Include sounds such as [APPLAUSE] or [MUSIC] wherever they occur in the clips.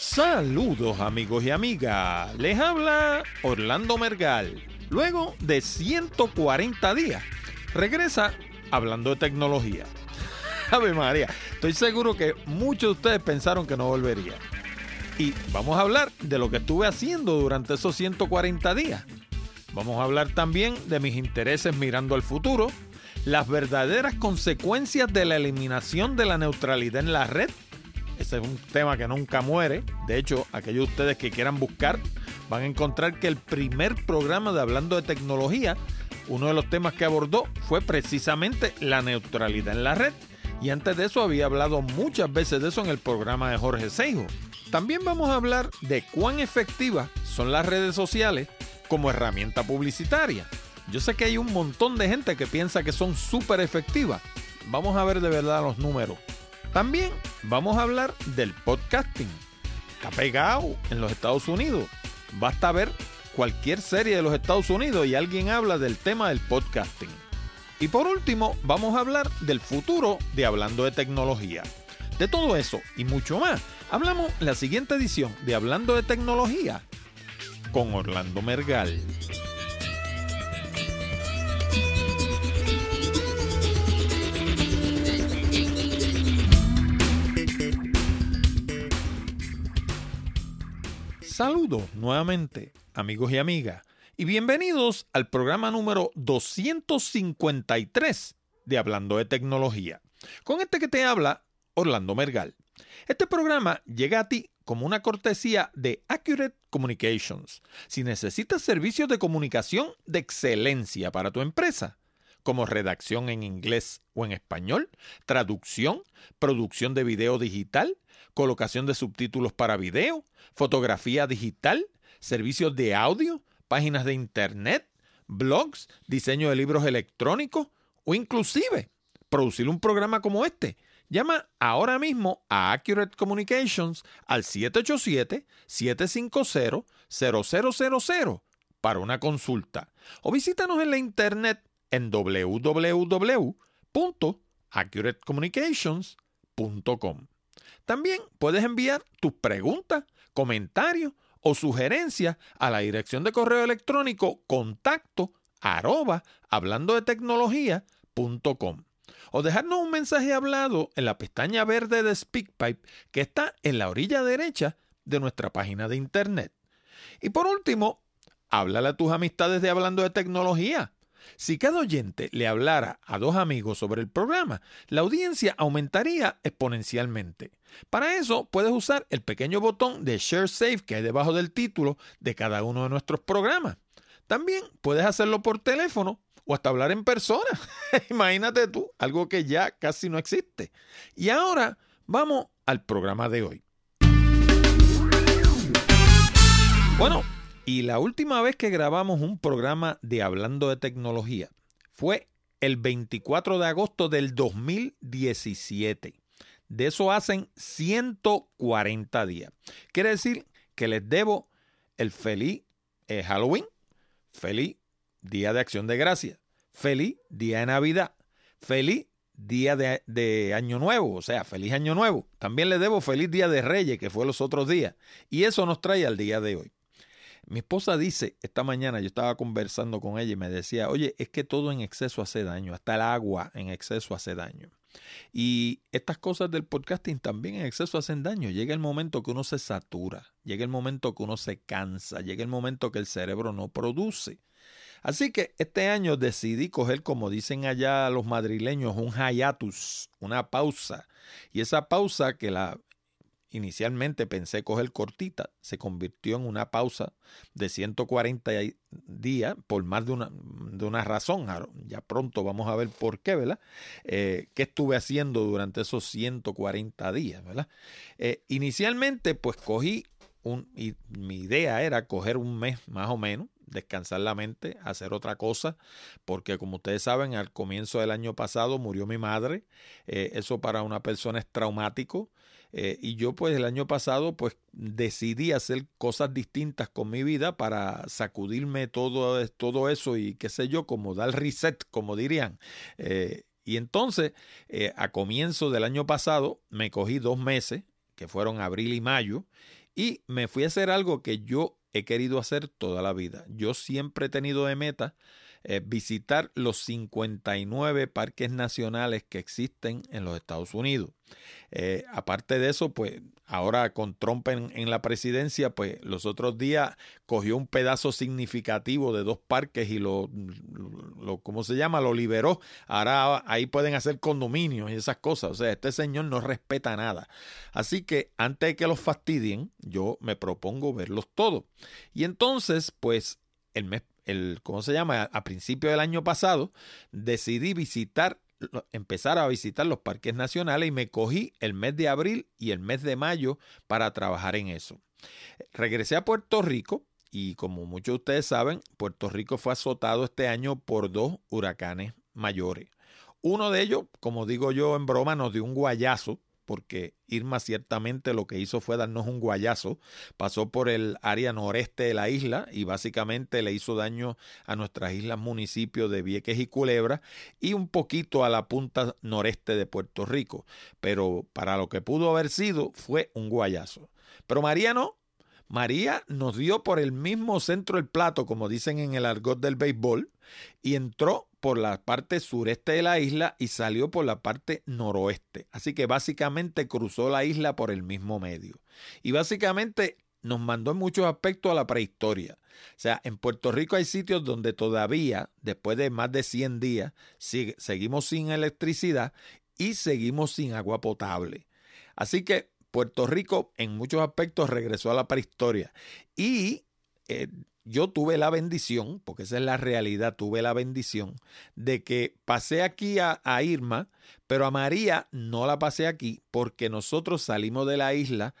Saludos amigos y amigas, les habla Orlando Mergal. Luego de 140 días, regresa hablando de tecnología. [LAUGHS] Ave María, estoy seguro que muchos de ustedes pensaron que no volvería. Y vamos a hablar de lo que estuve haciendo durante esos 140 días. Vamos a hablar también de mis intereses mirando al futuro, las verdaderas consecuencias de la eliminación de la neutralidad en la red. Es un tema que nunca muere. De hecho, aquellos de ustedes que quieran buscar van a encontrar que el primer programa de Hablando de Tecnología, uno de los temas que abordó fue precisamente la neutralidad en la red. Y antes de eso había hablado muchas veces de eso en el programa de Jorge Seijo. También vamos a hablar de cuán efectivas son las redes sociales como herramienta publicitaria. Yo sé que hay un montón de gente que piensa que son súper efectivas. Vamos a ver de verdad los números. También vamos a hablar del podcasting. Está pegado en los Estados Unidos. Basta ver cualquier serie de los Estados Unidos y alguien habla del tema del podcasting. Y por último, vamos a hablar del futuro de Hablando de Tecnología. De todo eso y mucho más, hablamos en la siguiente edición de Hablando de Tecnología con Orlando Mergal. Saludos nuevamente, amigos y amigas, y bienvenidos al programa número 253 de Hablando de Tecnología. Con este que te habla, Orlando Mergal. Este programa llega a ti como una cortesía de Accurate Communications. Si necesitas servicios de comunicación de excelencia para tu empresa, como redacción en inglés o en español, traducción, producción de video digital, colocación de subtítulos para video, fotografía digital, servicios de audio, páginas de internet, blogs, diseño de libros electrónicos o inclusive producir un programa como este. Llama ahora mismo a Accurate Communications al 787-750-0000 para una consulta o visítanos en la internet en www.accuratecommunications.com. También puedes enviar tus preguntas, comentarios o sugerencias a la dirección de correo electrónico contacto arroba hablando de tecnología.com o dejarnos un mensaje hablado en la pestaña verde de SpeakPipe que está en la orilla derecha de nuestra página de internet. Y por último, háblale a tus amistades de Hablando de Tecnología. Si cada oyente le hablara a dos amigos sobre el programa, la audiencia aumentaría exponencialmente. Para eso puedes usar el pequeño botón de Share Save que hay debajo del título de cada uno de nuestros programas. También puedes hacerlo por teléfono o hasta hablar en persona. [LAUGHS] Imagínate tú, algo que ya casi no existe. Y ahora vamos al programa de hoy. Bueno, y la última vez que grabamos un programa de Hablando de Tecnología fue el 24 de agosto del 2017. De eso hacen 140 días. Quiere decir que les debo el feliz eh, Halloween, feliz Día de Acción de Gracias, feliz día de Navidad, feliz día de, Año Nuevo, o sea, feliz Año Nuevo. También le debo feliz día de Reyes, que fue los otros días. Y eso nos trae al día de hoy. Mi esposa dice, esta mañana yo estaba conversando con ella y me decía, oye, es que todo en exceso hace daño, hasta el agua en exceso hace daño. Y estas cosas del podcasting también en exceso hacen daño. Llega el momento que uno se satura, llega el momento que uno se cansa, llega el momento que el cerebro no produce. Así que este año decidí coger, como dicen allá los madrileños, un hiatus, una pausa. Y esa pausa que la inicialmente pensé coger cortita, se convirtió en una pausa de 140 días por más de una, de una razón. Ya pronto vamos a ver por qué, ¿verdad? Eh, ¿Qué estuve haciendo durante esos 140 días, ¿verdad? Eh, inicialmente, pues cogí un, y mi idea era coger un mes más o menos descansar la mente, hacer otra cosa, porque como ustedes saben, al comienzo del año pasado murió mi madre, eh, eso para una persona es traumático, eh, y yo pues el año pasado pues decidí hacer cosas distintas con mi vida para sacudirme todo, todo eso y qué sé yo, como dar reset, como dirían. Eh, y entonces, a comienzo del año pasado, me cogí dos meses, que fueron abril y mayo, y me fui a hacer algo que yo he querido hacer toda la vida. Yo siempre he tenido de meta eh, visitar los 59 parques nacionales que existen en los Estados Unidos. Eh, aparte de eso, pues ahora con Trump en, la presidencia, pues los otros días cogió un pedazo significativo de dos parques y lo, lo, ¿cómo se llama? Lo liberó. Ahora ahí pueden hacer condominios y esas cosas. O sea, este señor no respeta nada. Así que antes de que los fastidien, yo me propongo verlos todos. Y entonces, pues el mes el, ¿cómo se llama? A, principio del año pasado, decidí visitar, empezar a visitar los parques nacionales y me cogí el mes de abril y el mes de mayo para trabajar en eso. Regresé a Puerto Rico y como muchos de ustedes saben, Puerto Rico fue azotado este año por dos huracanes mayores. Uno de ellos, como digo yo en broma, nos dio un guayazo porque Irma ciertamente lo que hizo fue darnos un guayazo, pasó por el área noreste de la isla y básicamente le hizo daño a nuestras islas municipios de Vieques y Culebra y un poquito a la punta noreste de Puerto Rico, pero para lo que pudo haber sido fue un guayazo. Pero María no, María nos dio por el mismo centro del plato, como dicen en el argot del béisbol, y entró por la parte sureste de la isla y salió por la parte noroeste. Así que básicamente cruzó la isla por el mismo medio. Y básicamente nos mandó en muchos aspectos a la prehistoria. O sea, en Puerto Rico hay sitios donde todavía, después de más de 100 días, seguimos sin electricidad y seguimos sin agua potable. Así que Puerto Rico en muchos aspectos regresó a la prehistoria. Y eh, yo tuve la bendición, porque esa es la realidad, tuve la bendición de que pasé aquí a, Irma, pero a María no la pasé aquí porque nosotros salimos de la isla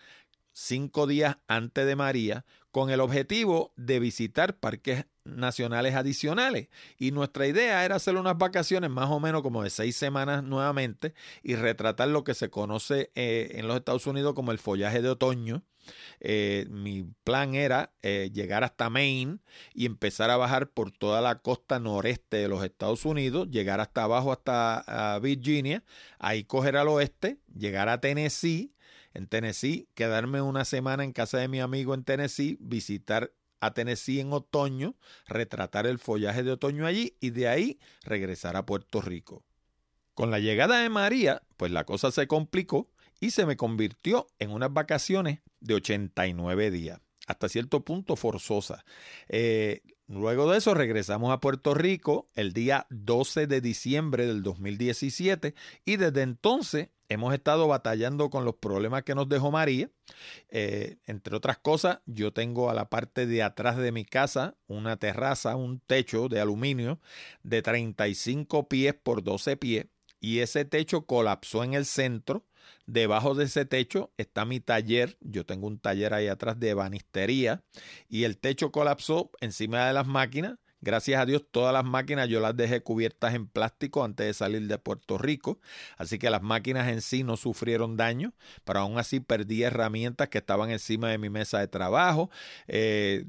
cinco días antes de María con el objetivo de visitar parques nacionales adicionales. Y nuestra idea era hacer unas vacaciones más o menos como de seis semanas nuevamente y retratar lo que se conoce eh, en los Estados Unidos como el follaje de otoño. Eh, mi plan era eh, llegar hasta Maine y empezar a bajar por toda la costa noreste de los Estados Unidos, llegar hasta abajo hasta Virginia, ahí coger al oeste, llegar a Tennessee, en Tennessee, quedarme una semana en casa de mi amigo en Tennessee, visitar a Tennessee en otoño, retratar el follaje de otoño allí y de ahí regresar a Puerto Rico. Con la llegada de María, pues la cosa se complicó y se me convirtió en unas vacaciones de 89 días, hasta cierto punto forzosa. Eh, luego de eso regresamos a Puerto Rico el día 12 de diciembre del 2017 y desde entonces hemos estado batallando con los problemas que nos dejó María. Eh, entre otras cosas, yo tengo a la parte de atrás de mi casa una terraza, un techo de aluminio de 35 pies por 12 pies y ese techo colapsó en el centro. Debajo de ese techo está mi taller. Yo tengo un taller ahí atrás de banistería y el techo colapsó encima de las máquinas Gracias a Dios todas las máquinas yo las dejé cubiertas en plástico antes de salir de Puerto Rico, así que las máquinas en sí no sufrieron daño, pero aún así perdí herramientas que estaban encima de mi mesa de trabajo. Eh,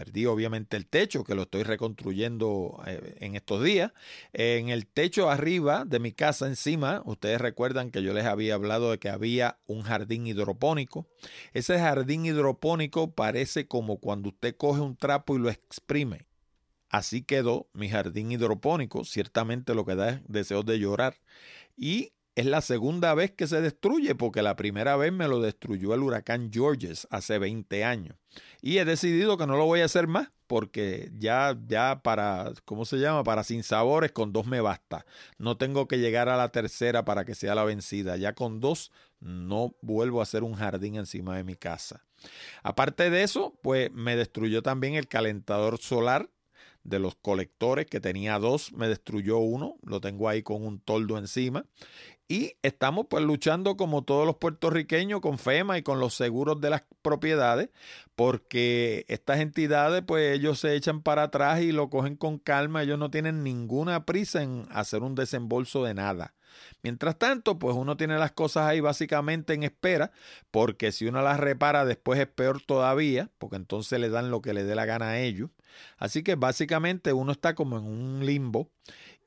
perdí obviamente el techo, que lo estoy reconstruyendo eh, en estos días. En el techo arriba de mi casa, encima, ustedes recuerdan que yo les había hablado de que había un jardín hidropónico. Ese jardín hidropónico parece como cuando usted coge un trapo y lo exprime. Así quedó mi jardín hidropónico, ciertamente lo que da es deseos de llorar. Y es la segunda vez que se destruye, porque la primera vez me lo destruyó el huracán Georges hace 20 años. Y he decidido que no lo voy a hacer más, porque ya, ya para, ¿cómo se llama? Para sin sabores, con dos me basta. No tengo que llegar a la tercera para que sea la vencida. Ya con dos no vuelvo a hacer un jardín encima de mi casa. Aparte de eso, pues me destruyó también el calentador solar de los colectores, que tenía dos, me destruyó uno, lo tengo ahí con un toldo encima. Y estamos pues luchando como todos los puertorriqueños con FEMA y con los seguros de las propiedades, porque estas entidades pues ellos se echan para atrás y lo cogen con calma, ellos no tienen ninguna prisa en hacer un desembolso de nada. Mientras tanto, pues uno tiene las cosas ahí básicamente en espera, porque si uno las repara después es peor todavía, porque entonces le dan lo que le dé la gana a ellos. Así que básicamente uno está como en un limbo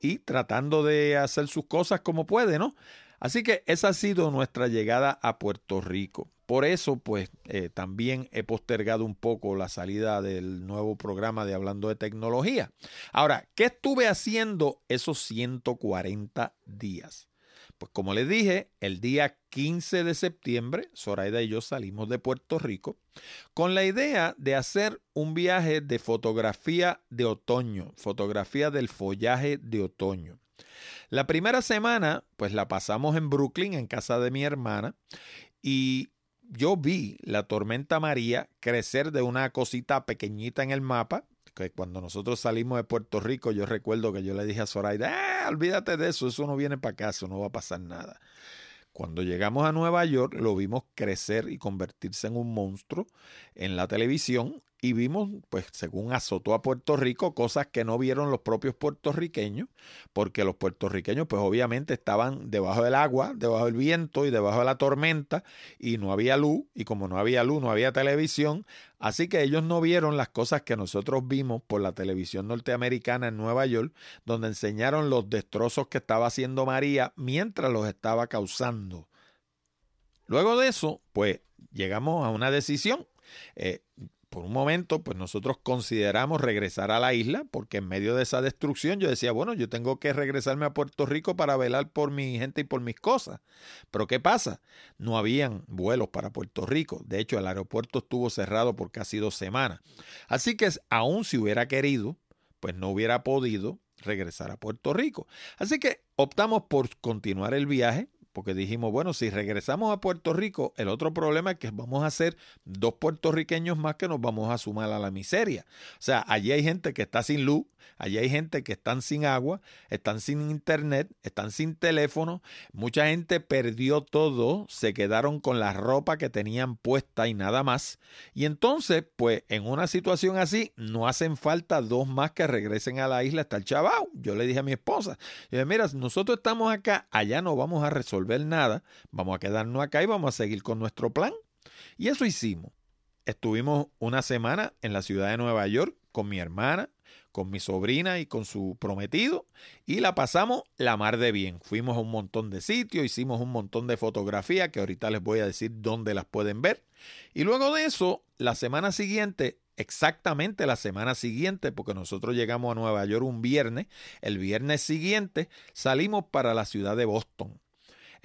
y tratando de hacer sus cosas como puede, ¿no? Así que esa ha sido nuestra llegada a Puerto Rico. Por eso, pues, eh, también he postergado un poco la salida del nuevo programa de Hablando de Tecnología. Ahora, ¿qué estuve haciendo esos 140 días? Pues como les dije, el día 15 de septiembre, Zoraida y yo salimos de Puerto Rico con la idea de hacer un viaje de fotografía de otoño, fotografía del follaje de otoño. La primera semana, pues la pasamos en Brooklyn, en casa de mi hermana, y yo vi la tormenta María crecer de una cosita pequeñita en el mapa, que cuando nosotros salimos de Puerto Rico, yo recuerdo que yo le dije a Zoraida, ah, olvídate de eso, eso no viene para acá, eso no va a pasar nada. Cuando llegamos a Nueva York, lo vimos crecer y convertirse en un monstruo en la televisión y vimos, pues según azotó a Puerto Rico, cosas que no vieron los propios puertorriqueños, porque los puertorriqueños pues obviamente estaban debajo del agua, debajo del viento y debajo de la tormenta y no había luz y como no había luz no había televisión, así que ellos no vieron las cosas que nosotros vimos por la televisión norteamericana en Nueva York, donde enseñaron los destrozos que estaba haciendo María mientras los estaba causando. Luego de eso, pues llegamos a una decisión. Eh, por un momento, pues nosotros consideramos regresar a la isla, porque en medio de esa destrucción yo decía, bueno, yo tengo que regresarme a Puerto Rico para velar por mi gente y por mis cosas. Pero ¿qué pasa? No habían vuelos para Puerto Rico. De hecho, el aeropuerto estuvo cerrado por casi dos semanas. Así que aún si hubiera querido, pues no hubiera podido regresar a Puerto Rico. Así que optamos por continuar el viaje porque dijimos, bueno, si regresamos a Puerto Rico, el otro problema es que vamos a ser dos puertorriqueños más que nos vamos a sumar a la miseria. O sea, allí hay gente que está sin luz, allí hay gente que están sin agua, están sin internet, están sin teléfono, mucha gente perdió todo, se quedaron con la ropa que tenían puesta y nada más. Y entonces, pues en una situación así, no hacen falta dos más que regresen a la isla hasta el chavao. Yo le dije a mi esposa, yo dije, mira, nosotros estamos acá, allá no vamos a resolver ver nada, vamos a quedarnos acá y vamos a seguir con nuestro plan. Y eso hicimos. Estuvimos una semana en la ciudad de Nueva York con mi hermana, con mi sobrina y con su prometido y la pasamos la mar de bien. Fuimos a un montón de sitios, hicimos un montón de fotografías que ahorita les voy a decir dónde las pueden ver. Y luego de eso, la semana siguiente exactamente la semana siguiente, porque nosotros llegamos a Nueva York un viernes, el viernes siguiente salimos para la ciudad de Boston.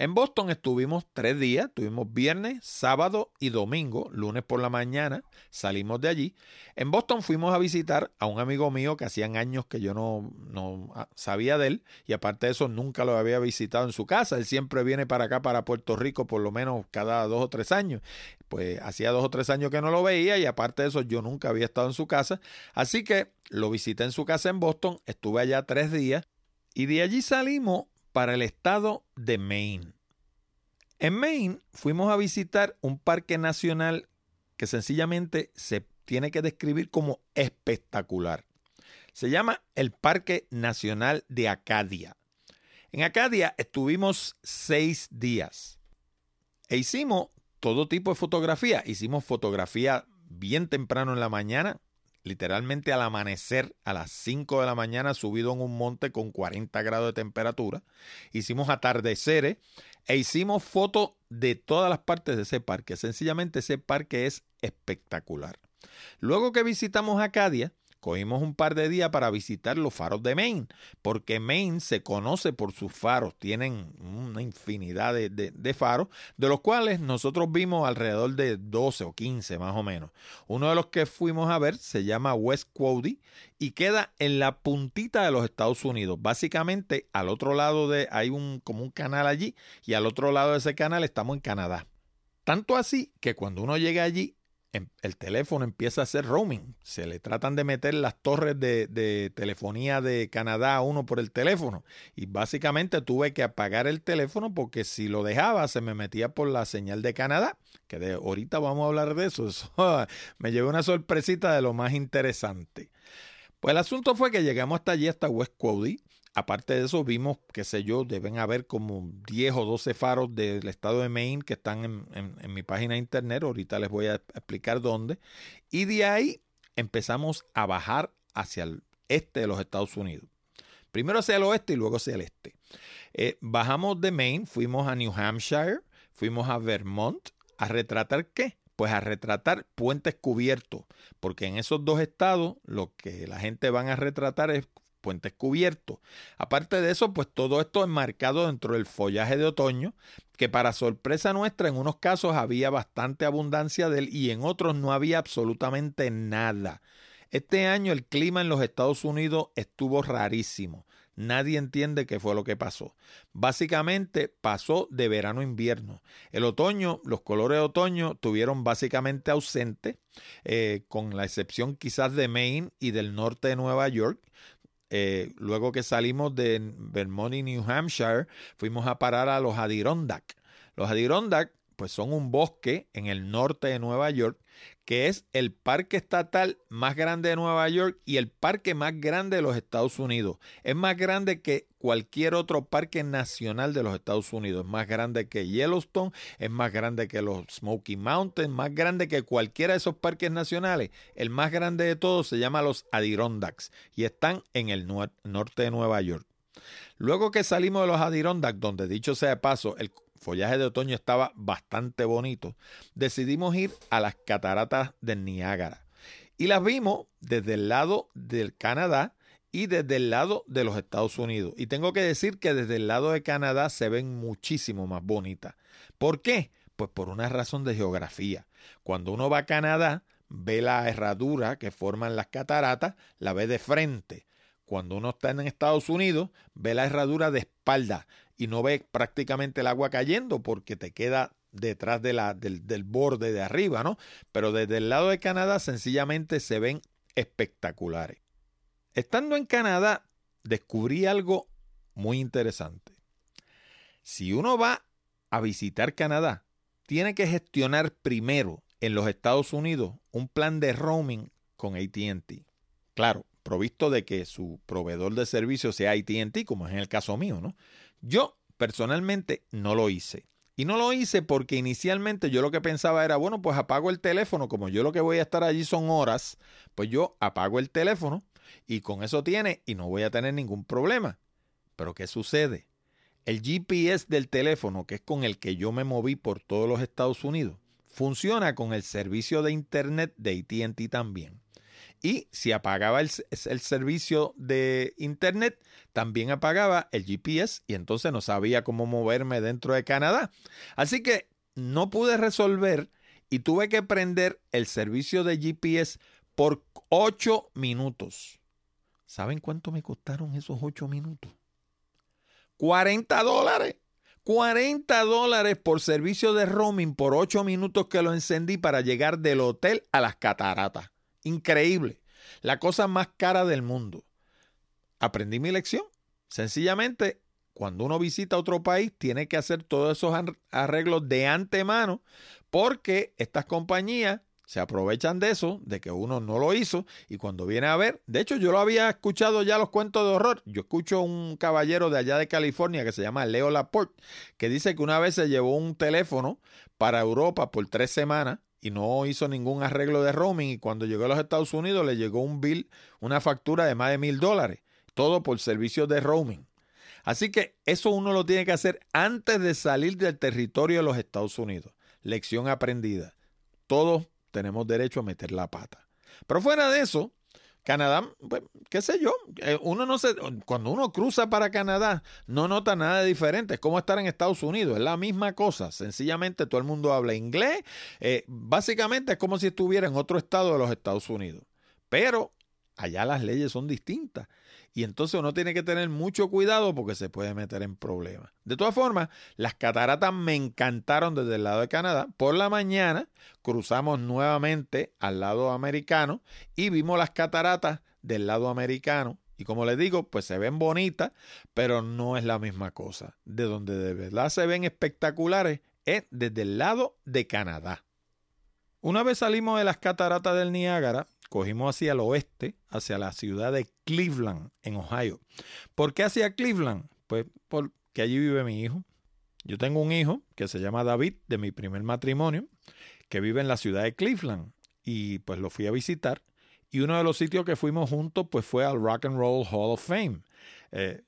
En Boston estuvimos tres días, tuvimos viernes, sábado y domingo, lunes por la mañana, salimos de allí. En Boston fuimos a visitar a un amigo mío que hacían años que yo no, no ah, sabía de él y aparte de eso nunca lo había visitado en su casa. Él siempre viene para acá, para Puerto Rico, por lo menos cada dos o tres años. Pues hacía dos o tres años que no lo veía y aparte de eso yo nunca había estado en su casa. Así que lo visité en su casa en Boston, estuve allá tres días y de allí salimos para el estado de Maine. En Maine fuimos a visitar un parque nacional que sencillamente se tiene que describir como espectacular. Se llama el Parque Nacional de Acadia. En Acadia estuvimos seis días e hicimos todo tipo de fotografía. Hicimos fotografía bien temprano en la mañana, literalmente al amanecer a las 5 de la mañana subido en un monte con 40 grados de temperatura. Hicimos atardeceres e hicimos fotos de todas las partes de ese parque. Sencillamente ese parque es espectacular. Luego que visitamos Acadia, cogimos un par de días para visitar los faros de Maine, porque Maine se conoce por sus faros, tienen una infinidad de, faros, de los cuales nosotros vimos alrededor de 12 o 15 más o menos. Uno de los que fuimos a ver se llama West Quoddy y queda en la puntita de los Estados Unidos. Básicamente al otro lado de, hay un, como un canal allí y al otro lado de ese canal estamos en Canadá. Tanto así que cuando uno llega allí el teléfono empieza a hacer roaming. Se le tratan de meter las torres de, telefonía de Canadá a uno por el teléfono. Y básicamente tuve que apagar el teléfono porque si lo dejaba se me metía por la señal de Canadá. Que de, ahorita vamos a hablar de eso. [LAUGHS] me llevé una sorpresita de lo más interesante. Pues el asunto fue que llegamos hasta allí, hasta West Cody. Aparte de eso, vimos, qué sé yo, deben haber como 10 o 12 faros del estado de Maine que están en, mi página de internet. Ahorita les voy a explicar dónde. Y de ahí empezamos a bajar hacia el este de los Estados Unidos. Primero hacia el oeste y luego hacia el este. Eh, bajamos de Maine, fuimos a New Hampshire, fuimos a Vermont a retratar qué? Pues a retratar puentes cubiertos, porque en esos dos estados lo que la gente van a retratar es puentes cubiertos. Aparte de eso, pues todo esto enmarcado dentro del follaje de otoño, que para sorpresa nuestra en unos casos había bastante abundancia de él y en otros no había absolutamente nada. Este año el clima en los Estados Unidos estuvo rarísimo. Nadie entiende qué fue lo que pasó. Básicamente pasó de verano a invierno. El otoño, los colores de otoño tuvieron básicamente ausente, eh, con la excepción quizás de Maine y del norte de Nueva York, eh, luego que salimos de Vermont y New Hampshire, fuimos a parar a los Adirondack. Los Adirondack, pues son un bosque en el norte de Nueva York que es el parque estatal más grande de Nueva York y el parque más grande de los Estados Unidos. Es más grande que cualquier otro parque nacional de los Estados Unidos. Es más grande que Yellowstone, es más grande que los Smoky Mountains, más grande que cualquiera de esos parques nacionales. El más grande de todos se llama los Adirondacks y están en el norte de Nueva York. Luego que salimos de los Adirondacks, donde dicho sea de paso, el follaje de otoño estaba bastante bonito, decidimos ir a las cataratas del Niágara. Y las vimos desde el lado del Canadá y desde el lado de los Estados Unidos. Y tengo que decir que desde el lado de Canadá se ven muchísimo más bonitas. ¿Por qué? Pues por una razón de geografía. Cuando uno va a Canadá, ve la herradura que forman las cataratas, la ve de frente. Cuando uno está en Estados Unidos, ve la herradura de espalda y no ve prácticamente el agua cayendo porque te queda detrás de la, del, del borde de arriba, ¿no? Pero desde el lado de Canadá sencillamente se ven espectaculares. Estando en Canadá, descubrí algo muy interesante. Si uno va a visitar Canadá, tiene que gestionar primero en los Estados Unidos un plan de roaming con ATT. Claro, provisto de que su proveedor de servicio sea ATT, como es en el caso mío, ¿no? Yo personalmente no lo hice. Y no lo hice porque inicialmente yo lo que pensaba era, bueno, pues apago el teléfono, como yo lo que voy a estar allí son horas, pues yo apago el teléfono y con eso tiene y no voy a tener ningún problema. Pero ¿qué sucede? El GPS del teléfono, que es con el que yo me moví por todos los Estados Unidos, funciona con el servicio de Internet de ATT también. Y si apagaba el, servicio de Internet, también apagaba el GPS y entonces no sabía cómo moverme dentro de Canadá. Así que no pude resolver y tuve que prender el servicio de GPS por 8 minutos. ¿Saben cuánto me costaron esos 8 minutos? 40 dólares. 40 dólares por servicio de roaming por 8 minutos que lo encendí para llegar del hotel a las cataratas. Increíble. La cosa más cara del mundo. Aprendí mi lección. Sencillamente, cuando uno visita otro país, tiene que hacer todos esos arreglos de antemano porque estas compañías se aprovechan de eso, de que uno no lo hizo, y cuando viene a ver, de hecho yo lo había escuchado ya los cuentos de horror, yo escucho un caballero de allá de California que se llama Leo Laporte, que dice que una vez se llevó un teléfono para Europa por tres semanas y no hizo ningún arreglo de roaming y cuando llegó a los Estados Unidos le llegó un bill, una factura de más de mil dólares, todo por servicios de roaming. Así que eso uno lo tiene que hacer antes de salir del territorio de los Estados Unidos. Lección aprendida. Todos tenemos derecho a meter la pata. Pero fuera de eso, Canadá, pues, qué sé yo, eh, uno no se, cuando uno cruza para Canadá, no nota nada diferente. Es como estar en Estados Unidos, es la misma cosa. Sencillamente todo el mundo habla inglés. Eh, básicamente es como si estuviera en otro estado de los Estados Unidos. Pero allá las leyes son distintas. Y entonces uno tiene que tener mucho cuidado porque se puede meter en problemas. De todas formas, las cataratas me encantaron desde el lado de Canadá. Por la mañana cruzamos nuevamente al lado americano y vimos las cataratas del lado americano. Y como les digo, pues se ven bonitas, pero no es la misma cosa. De donde de verdad se ven espectaculares es desde el lado de Canadá. Una vez salimos de las cataratas del Niágara, cogimos hacia el oeste, hacia la ciudad de Cleveland, en Ohio. ¿Por qué hacia Cleveland? Pues porque allí vive mi hijo. Yo tengo un hijo que se llama David, de mi primer matrimonio, que vive en la ciudad de Cleveland. Y pues lo fui a visitar. Y uno de los sitios que fuimos juntos pues fue al Rock and Roll Hall of Fame. Eh,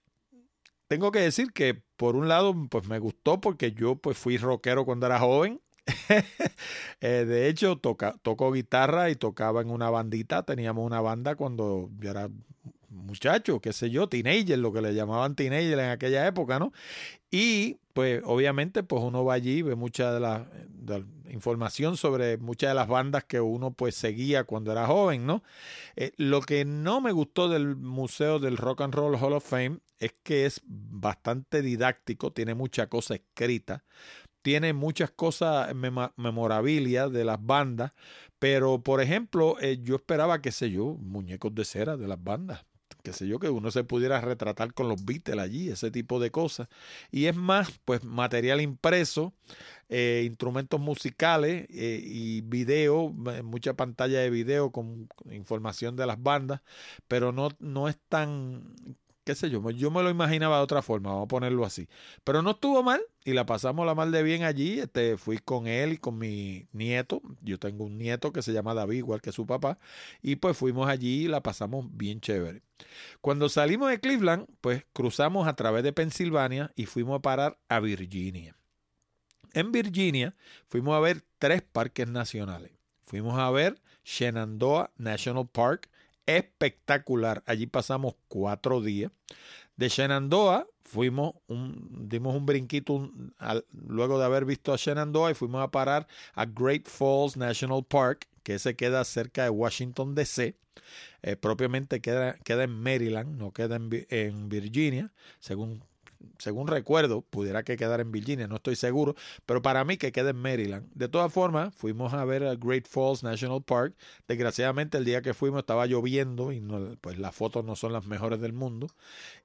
tengo que decir que por un lado, pues me gustó porque yo pues fui rockero cuando era joven. [LAUGHS] Eh, de hecho, toca, tocó guitarra y tocaba en una bandita. Teníamos una banda cuando yo era muchacho, qué sé yo, teenager, lo que le llamaban teenager en aquella época, ¿no? Y pues obviamente pues uno va allí, ve mucha de la, información sobre muchas de las bandas que uno pues seguía cuando era joven, ¿no? Eh, lo que no me gustó del Museo del Rock and Roll Hall of Fame es que es bastante didáctico, tiene mucha cosa escrita, tiene muchas cosas memorabilia de las bandas, pero por ejemplo, eh, yo esperaba, qué sé yo, muñecos de cera de las bandas, qué sé yo, que uno se pudiera retratar con los Beatles allí, ese tipo de cosas. Y es más, pues material impreso, eh, instrumentos musicales eh, y video, mucha pantalla de video con información de las bandas, pero no, no es tan qué sé yo, yo me lo imaginaba de otra forma, vamos a ponerlo así. Pero no estuvo mal y la pasamos la mal de bien allí. Este, fui con él y con mi nieto. Yo tengo un nieto que se llama David, igual que su papá. Y pues fuimos allí y la pasamos bien chévere. Cuando salimos de Cleveland, pues cruzamos a través de Pensilvania y fuimos a parar a Virginia. En Virginia fuimos a ver tres parques nacionales. Fuimos a ver Shenandoah National Park, espectacular. Allí pasamos cuatro días. De Shenandoah fuimos un, dimos un brinquito luego de haber visto a Shenandoah y fuimos a parar a Great Falls National Park, que se queda cerca de Washington DC. Eh, propiamente queda, queda en Maryland, no queda en, en Virginia, según según recuerdo, pudiera que quedar en Virginia, no estoy seguro, pero para mí que quede en Maryland. De todas formas, fuimos a ver a Great Falls National Park. Desgraciadamente, el día que fuimos estaba lloviendo y pues las fotos no son las mejores del mundo.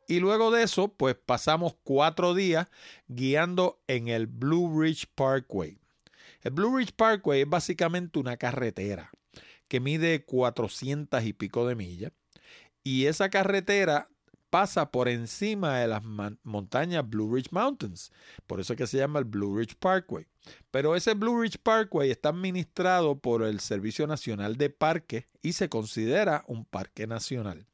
Y luego de eso, pues pasamos cuatro días guiando en el Blue Ridge Parkway. El Blue Ridge Parkway es básicamente una carretera que mide 400 y pico de millas. Y esa carretera pasa por encima de las montañas Blue Ridge Mountains. Por eso es que se llama el Blue Ridge Parkway. Pero ese Blue Ridge Parkway está administrado por el Servicio Nacional de Parques y se considera un parque nacional.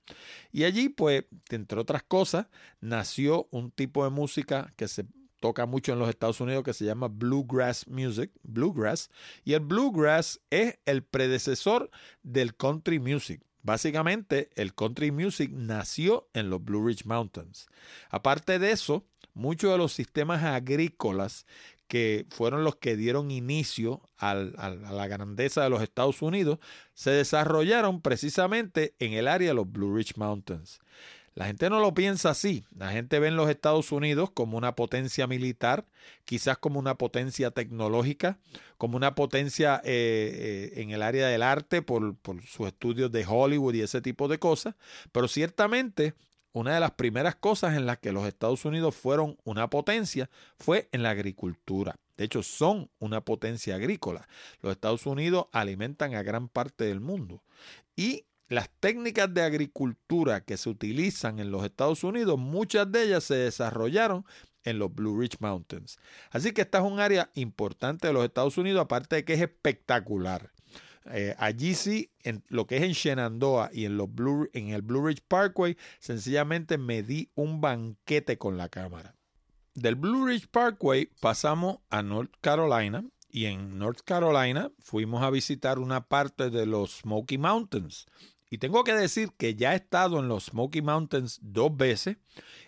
Y allí, pues, entre otras cosas, nació un tipo de música que se toca mucho en los Estados Unidos que se llama bluegrass music, bluegrass, y el bluegrass es el predecesor del country music. Básicamente, el country music nació en los Blue Ridge Mountains. Aparte de eso, muchos de los sistemas agrícolas que fueron los que dieron inicio a la grandeza de los Estados Unidos se desarrollaron precisamente en el área de los Blue Ridge Mountains. La gente no lo piensa así. La gente ve en los Estados Unidos como una potencia militar, quizás como una potencia tecnológica, como una potencia eh, eh, en el área del arte por, por sus estudios de Hollywood y ese tipo de cosas. Pero ciertamente una de las primeras cosas en las que los Estados Unidos fueron una potencia fue en la agricultura. De hecho, son una potencia agrícola. Los Estados Unidos alimentan a gran parte del mundo. Y las técnicas de agricultura que se utilizan en los Estados Unidos, muchas de ellas se desarrollaron en los Blue Ridge Mountains. Así que esta es un área importante de los Estados Unidos, aparte de que es espectacular. Eh, allí sí, en lo que es en Shenandoah y en, los Blue, en el Blue Ridge Parkway, sencillamente me di un banquete con la cámara. Del Blue Ridge Parkway pasamos a North Carolina y en North Carolina fuimos a visitar una parte de los Smoky Mountains. Y tengo que decir que ya he estado en los Smoky Mountains dos veces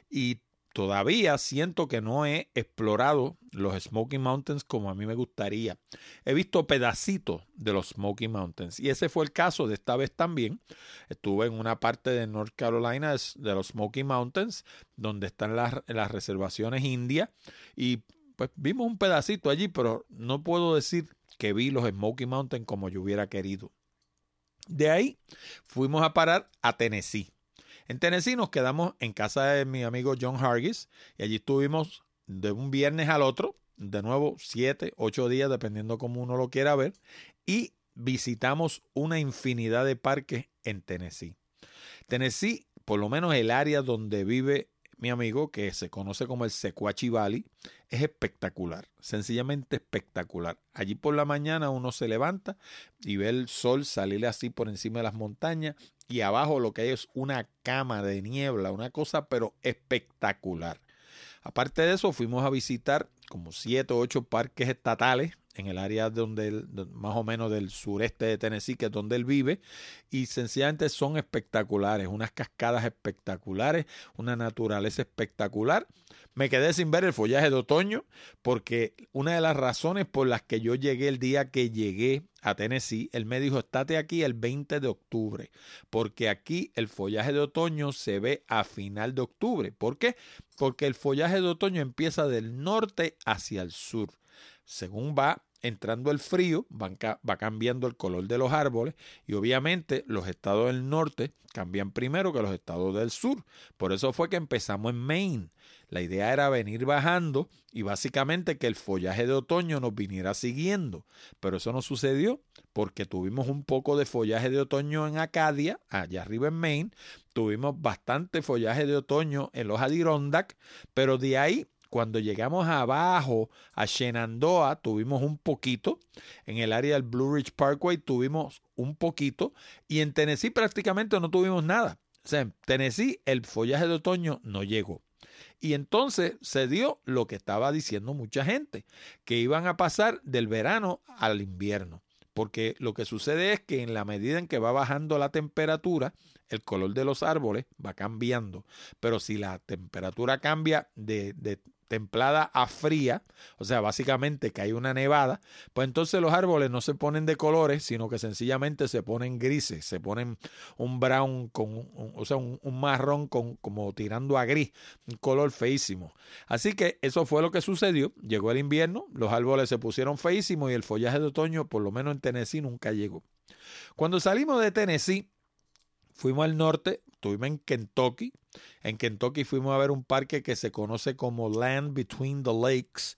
y todavía siento que no he explorado los Smoky Mountains como a mí me gustaría. He visto pedacitos de los Smoky Mountains y ese fue el caso de esta vez también. Estuve en una parte de North Carolina de los Smoky Mountains donde están las, reservaciones indias y pues vimos un pedacito allí, pero no puedo decir que vi los Smoky Mountains como yo hubiera querido. De ahí fuimos a parar a Tennessee. En Tennessee nos quedamos en casa de mi amigo John Hargis y allí estuvimos de un viernes al otro, de nuevo siete, ocho días, dependiendo cómo uno lo quiera ver, y visitamos una infinidad de parques en Tennessee. Tennessee, por lo menos el área donde vive mi amigo, que se conoce como el Sequachi Valley, es espectacular, sencillamente espectacular. Allí por la mañana uno se levanta y ve el sol salir así por encima de las montañas y abajo lo que hay es una cama de niebla, una cosa pero espectacular. Aparte de eso, fuimos a visitar como siete o ocho parques estatales en el área donde más o menos del sureste de Tennessee, que es donde él vive, y sencillamente son espectaculares, unas cascadas espectaculares, una naturaleza espectacular. Me quedé sin ver el follaje de otoño porque una de las razones por las que yo llegué el día que llegué a Tennessee, él me dijo, estate aquí el 20 de octubre, porque aquí el follaje de otoño se ve a final de octubre. ¿Por qué? Porque el follaje de otoño empieza del norte hacia el sur. Según va entrando el frío, va cambiando el color de los árboles y obviamente los estados del norte cambian primero que los estados del sur. Por eso fue que empezamos en Maine. La idea era venir bajando y básicamente que el follaje de otoño nos viniera siguiendo. Pero eso no sucedió porque tuvimos un poco de follaje de otoño en Acadia, allá arriba en Maine. Tuvimos bastante follaje de otoño en los Adirondack, pero de ahí cuando llegamos abajo a Shenandoah tuvimos un poquito, en el área del Blue Ridge Parkway tuvimos un poquito y en Tennessee prácticamente no tuvimos nada. O sea, en Tennessee el follaje de otoño no llegó. Y entonces se dio lo que estaba diciendo mucha gente, que iban a pasar del verano al invierno. Porque lo que sucede es que en la medida en que va bajando la temperatura, el color de los árboles va cambiando. Pero si la temperatura cambia de, de templada a fría, o sea, básicamente que hay una nevada, pues entonces los árboles no se ponen de colores, sino que sencillamente se ponen grises, se ponen un brown con, o sea, un, marrón con, como tirando a gris, un color feísimo. Así que eso fue lo que sucedió, llegó el invierno, los árboles se pusieron feísimos y el follaje de otoño, por lo menos en Tennessee, nunca llegó. Cuando salimos de Tennessee, fuimos al norte, estuvimos en Kentucky, en Kentucky fuimos a ver un parque que se conoce como Land Between the Lakes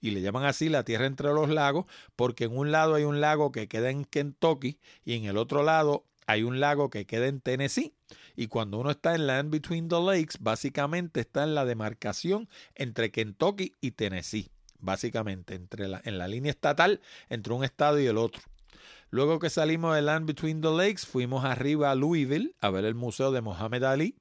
y le llaman así la tierra entre los lagos porque en un lado hay un lago que queda en Kentucky y en el otro lado hay un lago que queda en Tennessee. Y cuando uno está en Land Between the Lakes, básicamente está en la demarcación entre Kentucky y Tennessee. Básicamente, entre la, en la línea estatal entre un estado y el otro. Luego que salimos de Land Between the Lakes, fuimos arriba a Louisville a ver el museo de Mohammed Ali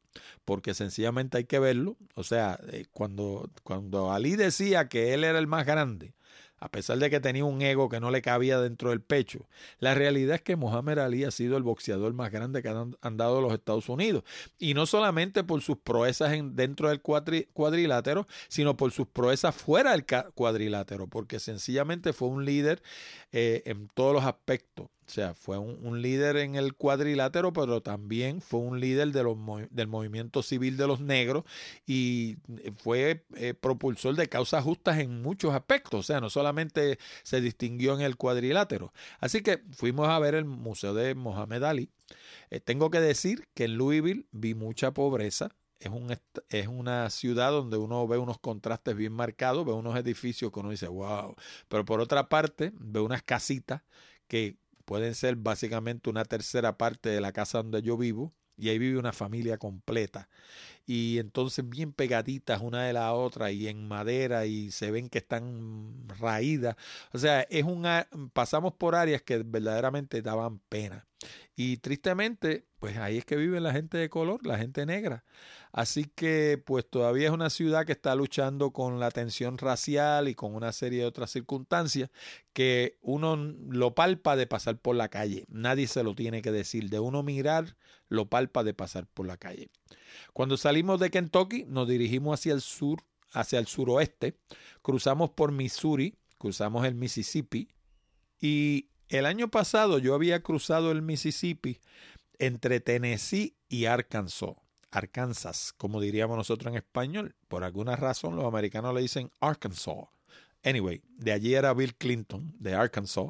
porque sencillamente hay que verlo. O sea, eh, cuando, cuando Ali decía que él era el más grande, a pesar de que tenía un ego que no le cabía dentro del pecho. La realidad es que Muhammad Ali ha sido el boxeador más grande que han, dado los Estados Unidos. Y no solamente por sus proezas en, dentro del cuadrilátero, sino por sus proezas fuera del cuadrilátero, porque sencillamente fue un líder eh, en todos los aspectos. O sea, fue un, líder en el cuadrilátero, pero también fue un líder de los, del movimiento civil de los negros y fue eh, propulsor de causas justas en muchos aspectos. O sea, no solamente se distinguió en el cuadrilátero. Así que fuimos a ver el Museo de Mohamed Ali. Eh, tengo que decir que en Louisville vi mucha pobreza. Es, un, es una ciudad donde uno ve unos contrastes bien marcados, ve unos edificios que uno dice, wow. Pero por otra parte, ve unas casitas que pueden ser básicamente una tercera parte de la casa donde yo vivo y ahí vive una familia completa y entonces bien pegaditas una de la otra y en madera y se ven que están raídas. O sea, es una pasamos por áreas que verdaderamente daban pena. Y tristemente, pues ahí es que vive la gente de color, la gente negra. Así que pues todavía es una ciudad que está luchando con la tensión racial y con una serie de otras circunstancias que uno lo palpa de pasar por la calle. Nadie se lo tiene que decir. De uno mirar, lo palpa de pasar por la calle. Cuando salimos de Kentucky, nos dirigimos hacia el sur, hacia el suroeste, cruzamos por Missouri, cruzamos el Mississippi y el año pasado yo había cruzado el Mississippi entre Tennessee y Arkansas. Arkansas, como diríamos nosotros en español. Por alguna razón los americanos le dicen Arkansas. Anyway, de allí era Bill Clinton, de Arkansas.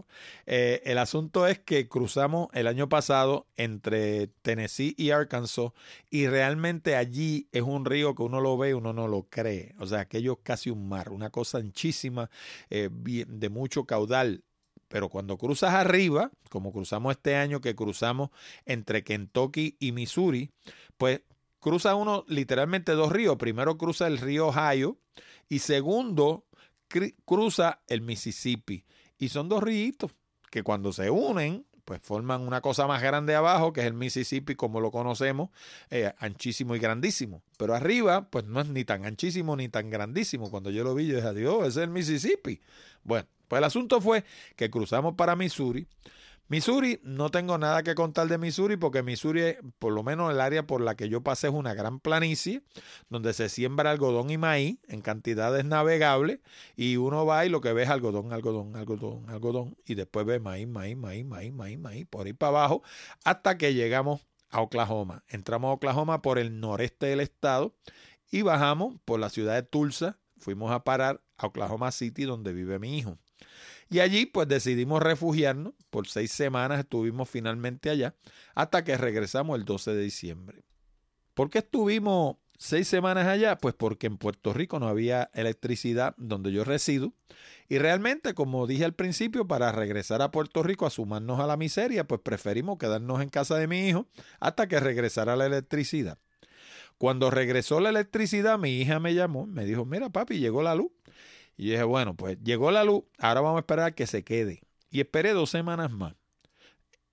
Eh, el asunto es que cruzamos el año pasado entre Tennessee y Arkansas y realmente allí es un río que uno lo ve, uno no lo cree. O sea, aquello es casi un mar, una cosa anchísima, eh, de mucho caudal. Pero cuando cruzas arriba, como cruzamos este año que cruzamos entre Kentucky y Missouri, pues cruza uno literalmente dos ríos. Primero cruza el río Ohio y segundo cruza el Mississippi. Y son dos ríos que cuando se unen, pues forman una cosa más grande abajo, que es el Mississippi como lo conocemos, eh, anchísimo y grandísimo. Pero arriba, pues no es ni tan anchísimo ni tan grandísimo. Cuando yo lo vi, yo dije, Dios, ese es el Mississippi. Bueno, pues el asunto fue que cruzamos para Missouri. Missouri, no tengo nada que contar de Missouri porque Missouri, por lo menos el área por la que yo pasé, es una gran planicie donde se siembra algodón y maíz en cantidades navegables y uno va y lo que ve es algodón, algodón, algodón, algodón y después ve maíz, maíz, maíz, maíz, maíz, maíz, por ahí para abajo hasta que llegamos a Oklahoma. Entramos a Oklahoma por el noreste del estado y bajamos por la ciudad de Tulsa. Fuimos a parar a Oklahoma City donde vive mi hijo. Y allí pues decidimos refugiarnos. Por seis semanas estuvimos finalmente allá hasta que regresamos el 12 de diciembre. ¿Por qué estuvimos seis semanas allá? Pues porque en Puerto Rico no había electricidad donde yo resido. Y realmente, como dije al principio, para regresar a Puerto Rico a sumarnos a la miseria, pues preferimos quedarnos en casa de mi hijo hasta que regresara la electricidad. Cuando regresó la electricidad, mi hija me llamó, me dijo, mira papi, llegó la luz. Y dije, bueno, pues llegó la luz, ahora vamos a esperar que se quede. Y esperé dos semanas más.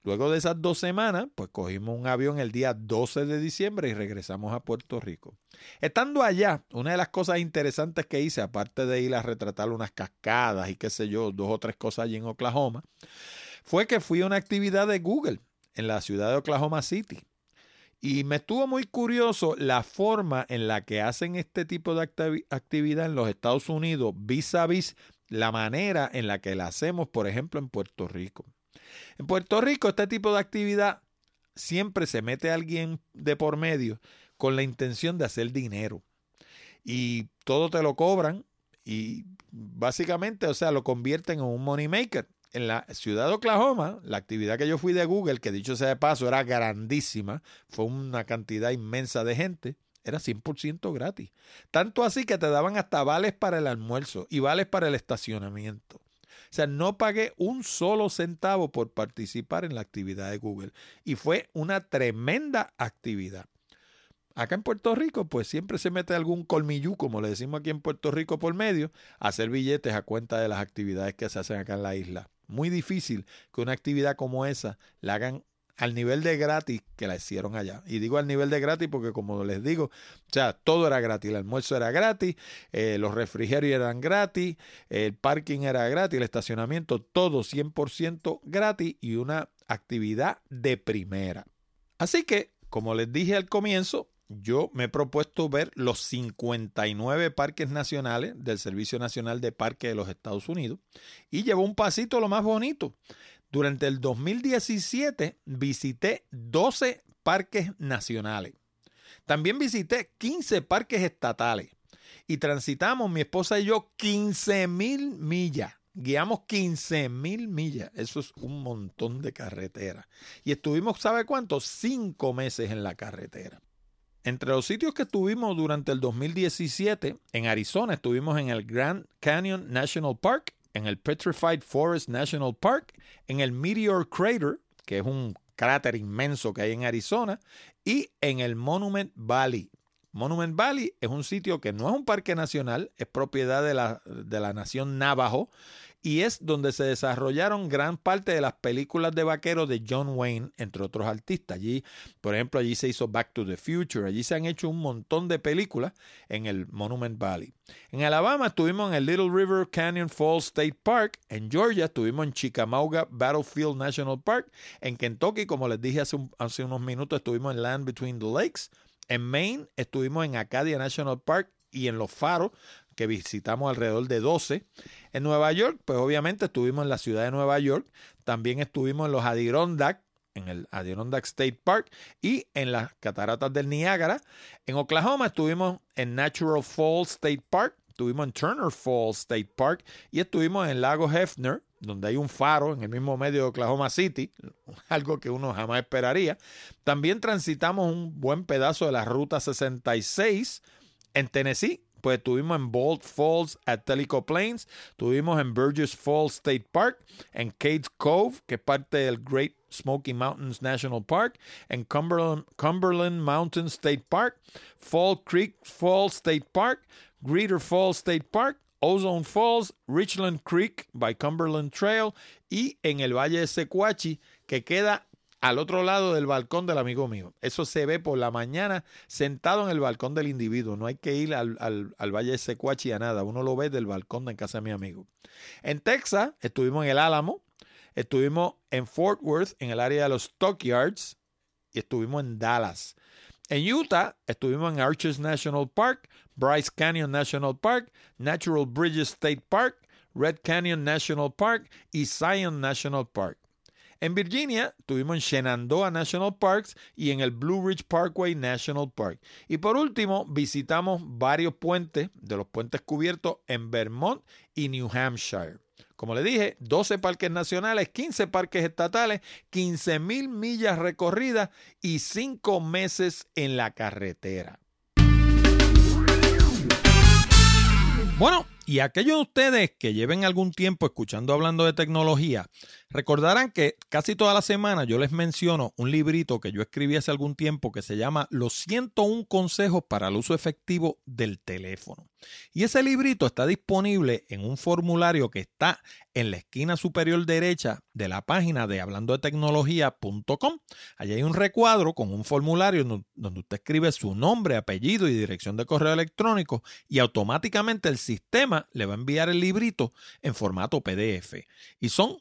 Luego de esas dos semanas, pues cogimos un avión el día 12 de diciembre y regresamos a Puerto Rico. Estando allá, una de las cosas interesantes que hice, aparte de ir a retratar unas cascadas y qué sé yo, dos o tres cosas allí en Oklahoma, fue que fui a una actividad de Google en la ciudad de Oklahoma City. Y me estuvo muy curioso la forma en la que hacen este tipo de actividad en los Estados Unidos vis a vis la manera en la que la hacemos, por ejemplo, en Puerto Rico. En Puerto Rico, este tipo de actividad siempre se mete alguien de por medio con la intención de hacer dinero. Y todo te lo cobran y básicamente, o sea, lo convierten en un money maker en la ciudad de Oklahoma, la actividad que yo fui de Google, que dicho sea de paso, era grandísima, fue una cantidad inmensa de gente, era 100% gratis. Tanto así que te daban hasta vales para el almuerzo y vales para el estacionamiento. O sea, no pagué un solo centavo por participar en la actividad de Google. Y fue una tremenda actividad. Acá en Puerto Rico, pues siempre se mete algún colmillú, como le decimos aquí en Puerto Rico por medio, a hacer billetes a cuenta de las actividades que se hacen acá en la isla. Muy difícil que una actividad como esa la hagan al nivel de gratis que la hicieron allá. Y digo al nivel de gratis porque como les digo, o sea, todo era gratis, el almuerzo era gratis, eh, los refrigerios eran gratis, el parking era gratis, el estacionamiento, todo 100% gratis y una actividad de primera. Así que, como les dije al comienzo, yo me he propuesto ver los 59 parques nacionales del Servicio Nacional de Parques de los Estados Unidos y llevo un pasito lo más bonito. Durante el 2017 visité 12 parques nacionales. También visité 15 parques estatales y transitamos mi esposa y yo 15 mil millas. Guiamos 15 mil millas. Eso es un montón de carretera. Y estuvimos, ¿sabe cuánto? Cinco meses en la carretera. Entre los sitios que estuvimos durante el 2017, en Arizona estuvimos en el Grand Canyon National Park, en el Petrified Forest National Park, en el Meteor Crater, que es un cráter inmenso que hay en Arizona, y en el Monument Valley. Monument Valley es un sitio que no es un parque nacional, es propiedad de la, de la nación Navajo y es donde se desarrollaron gran parte de las películas de vaqueros de John Wayne, entre otros artistas. Allí, por ejemplo, allí se hizo Back to the Future, allí se han hecho un montón de películas en el Monument Valley. En Alabama estuvimos en el Little River Canyon Falls State Park, en Georgia estuvimos en Chickamauga Battlefield National Park, en Kentucky, como les dije hace, hace unos minutos, estuvimos en Land Between the Lakes, en Maine estuvimos en Acadia National Park y en Los Faros, que visitamos alrededor de 12. En Nueva York, pues obviamente estuvimos en la ciudad de Nueva York, también estuvimos en los Adirondack, en el Adirondack State Park y en las cataratas del Niágara. En Oklahoma estuvimos en Natural Falls State Park, estuvimos en Turner Falls State Park y estuvimos en Lago Hefner, donde hay un faro en el mismo medio de Oklahoma City, [LAUGHS] algo que uno jamás esperaría. También transitamos un buen pedazo de la Ruta 66 en Tennessee, pues estuvimos en Bolt Falls at Tellico Plains, estuvimos en Burgess Falls State Park, en Cades Cove, que es parte del Great Smoky Mountains National Park, en Cumberland, Cumberland Mountain State Park, Fall Creek Falls State Park, Greater Falls State Park, Ozone Falls, Richland Creek by Cumberland Trail y en el Valle de Sequachi, que queda al otro lado del balcón del amigo mío. Eso se ve por la mañana sentado en el balcón del individuo. No hay que ir al, al, Valle de Sequachi a nada. Uno lo ve del balcón de casa de mi amigo. En Texas estuvimos en el Álamo, estuvimos en Fort Worth, en el área de los Stockyards, y estuvimos en Dallas. En Utah estuvimos en Arches National Park, Bryce Canyon National Park, Natural Bridges State Park, Red Canyon National Park y Zion National Park. En Virginia estuvimos en Shenandoah National Parks y en el Blue Ridge Parkway National Park. Y por último, visitamos varios puentes de los puentes cubiertos en Vermont y New Hampshire. Como le dije, 12 parques nacionales, 15 parques estatales, 15 mil millas recorridas y 5 meses en la carretera. Bueno, y aquellos de ustedes que lleven algún tiempo escuchando hablando de tecnología, recordarán que casi toda la semana yo les menciono un librito que yo escribí hace algún tiempo que se llama Los 101 consejos para el uso efectivo del teléfono. Y ese librito está disponible en un formulario que está en la esquina superior derecha de la página de hablando de tecnología.com. Allí hay un recuadro con un formulario donde usted escribe su nombre, apellido y dirección de correo electrónico y automáticamente el sistema le va a enviar el librito en formato PDF. Y son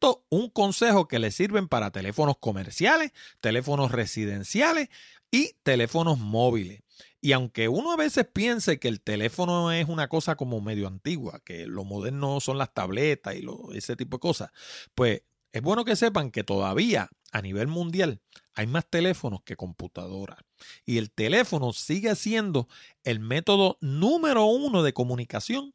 101 consejos que le sirven para teléfonos comerciales, teléfonos residenciales y teléfonos móviles. Y aunque uno a veces piense que el teléfono es una cosa como medio antigua, que lo moderno son las tabletas y ese tipo de cosas, pues es bueno que sepan que todavía a nivel mundial hay más teléfonos que computadoras. Y el teléfono sigue siendo el método número uno de comunicación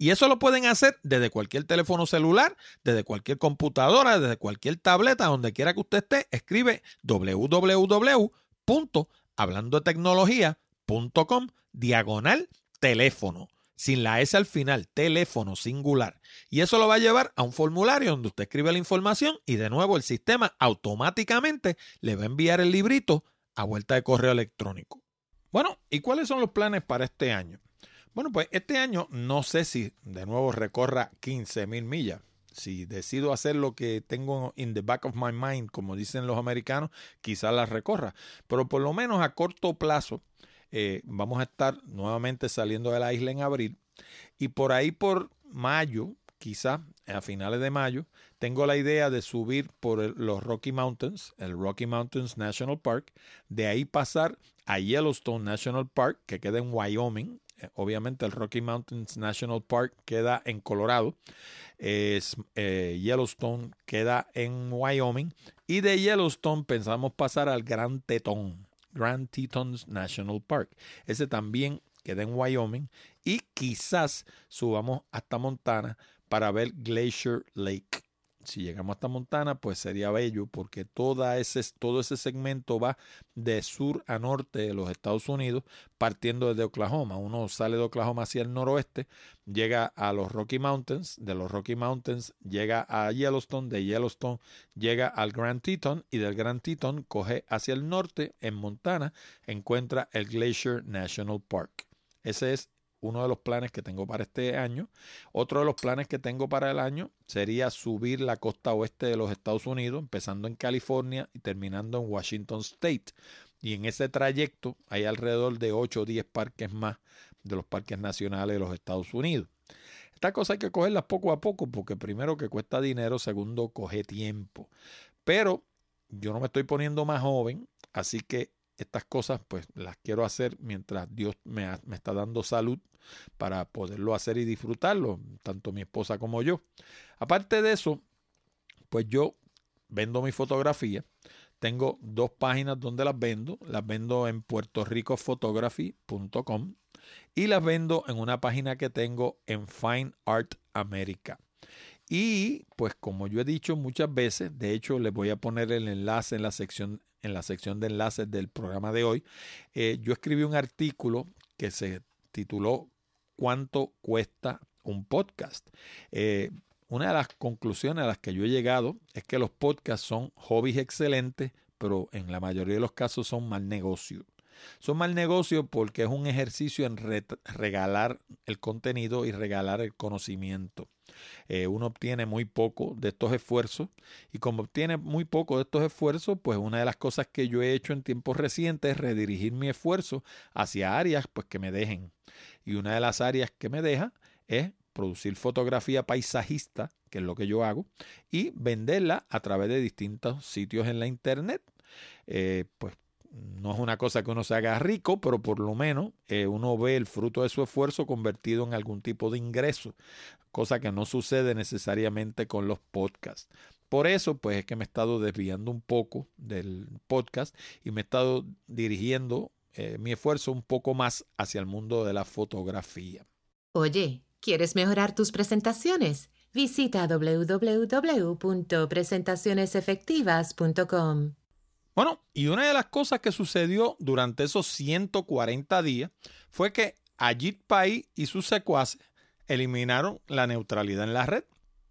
Y eso lo pueden hacer desde cualquier teléfono celular, desde cualquier computadora, desde cualquier tableta, donde quiera que usted esté. Escribe www.hablandotecnología.com diagonal teléfono. Sin la S al final, teléfono singular. Y eso lo va a llevar a un formulario donde usted escribe la información y de nuevo el sistema automáticamente le va a enviar el librito a vuelta de correo electrónico. Bueno, ¿y cuáles son los planes para este año? Bueno, pues este año no sé si de nuevo recorra 15 mil millas. Si decido hacer lo que tengo in the back of my mind, como dicen los americanos, quizás las recorra. Pero por lo menos a corto plazo eh, vamos a estar nuevamente saliendo de la isla en abril. Y por ahí por mayo, quizás a finales de mayo, tengo la idea de subir por los Rocky Mountains, el Rocky Mountains National Park, de ahí pasar a Yellowstone National Park, que queda en Wyoming, obviamente el Rocky Mountains National Park queda en Colorado, es, eh, Yellowstone queda en Wyoming y de Yellowstone pensamos pasar al Gran Tetón, Grand Tetons National Park. Ese también queda en Wyoming y quizás subamos hasta Montana para ver Glacier Lake si llegamos hasta Montana, pues sería bello porque toda ese, todo ese segmento va de sur a norte de los Estados Unidos, partiendo desde Oklahoma. Uno sale de Oklahoma hacia el noroeste, llega a los Rocky Mountains, de los Rocky Mountains llega a Yellowstone, de Yellowstone llega al Grand Teton y del Grand Teton coge hacia el norte, en Montana, encuentra el Glacier National Park. Ese es uno de los planes que tengo para este año. Otro de los planes que tengo para el año sería subir la costa oeste de los Estados Unidos, empezando en California y terminando en Washington State. Y en ese trayecto hay alrededor de 8 o 10 parques más de los parques nacionales de los Estados Unidos. Esta cosa hay que cogerlas poco a poco porque primero que cuesta dinero, segundo coge tiempo. Pero yo no me estoy poniendo más joven, así que estas cosas pues las quiero hacer mientras Dios me, está dando salud para poderlo hacer y disfrutarlo, tanto mi esposa como yo. Aparte de eso, pues yo vendo mi fotografía. Tengo dos páginas donde las vendo. Las vendo en puertorricophotography.com y las vendo en una página que tengo en Fine Art America. Y pues como yo he dicho muchas veces, de hecho les voy a poner el enlace en la sección, en la sección de enlaces del programa de hoy, eh, yo escribí un artículo que se tituló ¿Cuánto cuesta un podcast? Eh, una de las conclusiones a las que yo he llegado es que los podcasts son hobbies excelentes, pero en la mayoría de los casos son mal negocio. Son mal negocio porque es un ejercicio en regalar el contenido y regalar el conocimiento. Eh, uno obtiene muy poco de estos esfuerzos y como obtiene muy poco de estos esfuerzos, pues una de las cosas que yo he hecho en tiempos recientes es redirigir mi esfuerzo hacia áreas pues que me dejen. Y una de las áreas que me deja es producir fotografía paisajista, que es lo que yo hago, y venderla a través de distintos sitios en la internet. Eh, pues no es una cosa que uno se haga rico, pero por lo menos eh, uno ve el fruto de su esfuerzo convertido en algún tipo de ingreso, cosa que no sucede necesariamente con los podcasts. Por eso, pues es que me he estado desviando un poco del podcast y me he estado dirigiendo eh, mi esfuerzo un poco más hacia el mundo de la fotografía. Oye, ¿quieres mejorar tus presentaciones? Visita www.presentacionesefectivas.com. Bueno, y una de las cosas que sucedió durante esos 140 días fue que Ajit Pai y sus secuaces eliminaron la neutralidad en la red.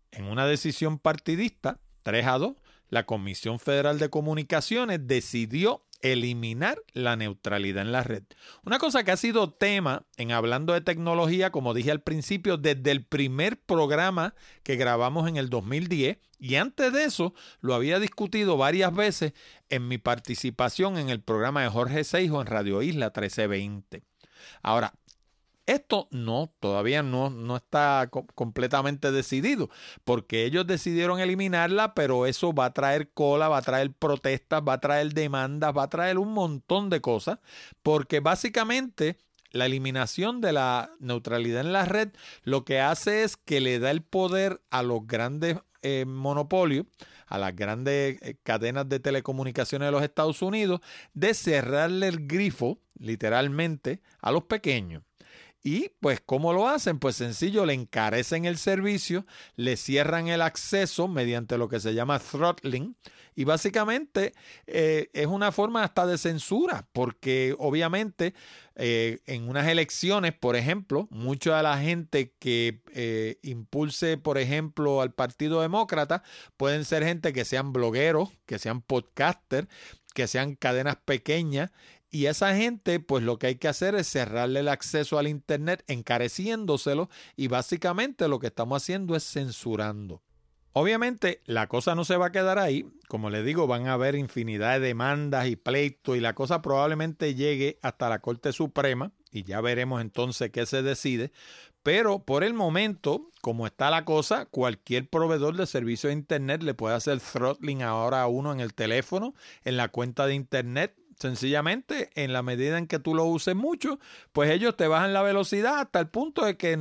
En una decisión partidista, 3 a 2, la Comisión Federal de Comunicaciones decidió eliminar la neutralidad en la red. Una cosa que ha sido tema en hablando de tecnología, como dije al principio, desde el primer programa que grabamos en el 2010 y antes de eso lo había discutido varias veces en mi participación en el programa de Jorge Seijo en Radio Isla 1320. Ahora, esto no, todavía no, no está completamente decidido, porque ellos decidieron eliminarla, pero eso va a traer cola, va a traer protestas, va a traer demandas, va a traer un montón de cosas, porque básicamente la eliminación de la neutralidad en la red lo que hace es que le da el poder a los grandes eh, monopolios, a las grandes eh, cadenas de telecomunicaciones de los Estados Unidos, de cerrarle el grifo, literalmente, a los pequeños. Y pues, ¿cómo lo hacen? Pues sencillo, le encarecen el servicio, le cierran el acceso mediante lo que se llama throttling. Y básicamente eh, es una forma hasta de censura, porque obviamente eh, en unas elecciones, por ejemplo, mucha de la gente que eh, impulse, por ejemplo, al Partido Demócrata, pueden ser gente que sean blogueros, que sean podcasters, que sean cadenas pequeñas y esa gente, pues lo que hay que hacer es cerrarle el acceso al Internet, encareciéndoselo y básicamente lo que estamos haciendo es censurando. Obviamente la cosa no se va a quedar ahí, como les digo, van a haber infinidad de demandas y pleitos y la cosa probablemente llegue hasta la Corte Suprema y ya veremos entonces qué se decide, pero por el momento, como está la cosa, cualquier proveedor de servicio de Internet le puede hacer throttling ahora a uno en el teléfono, en la cuenta de Internet, Sencillamente, en la medida en que tú lo uses mucho, pues ellos te bajan la velocidad hasta el punto de que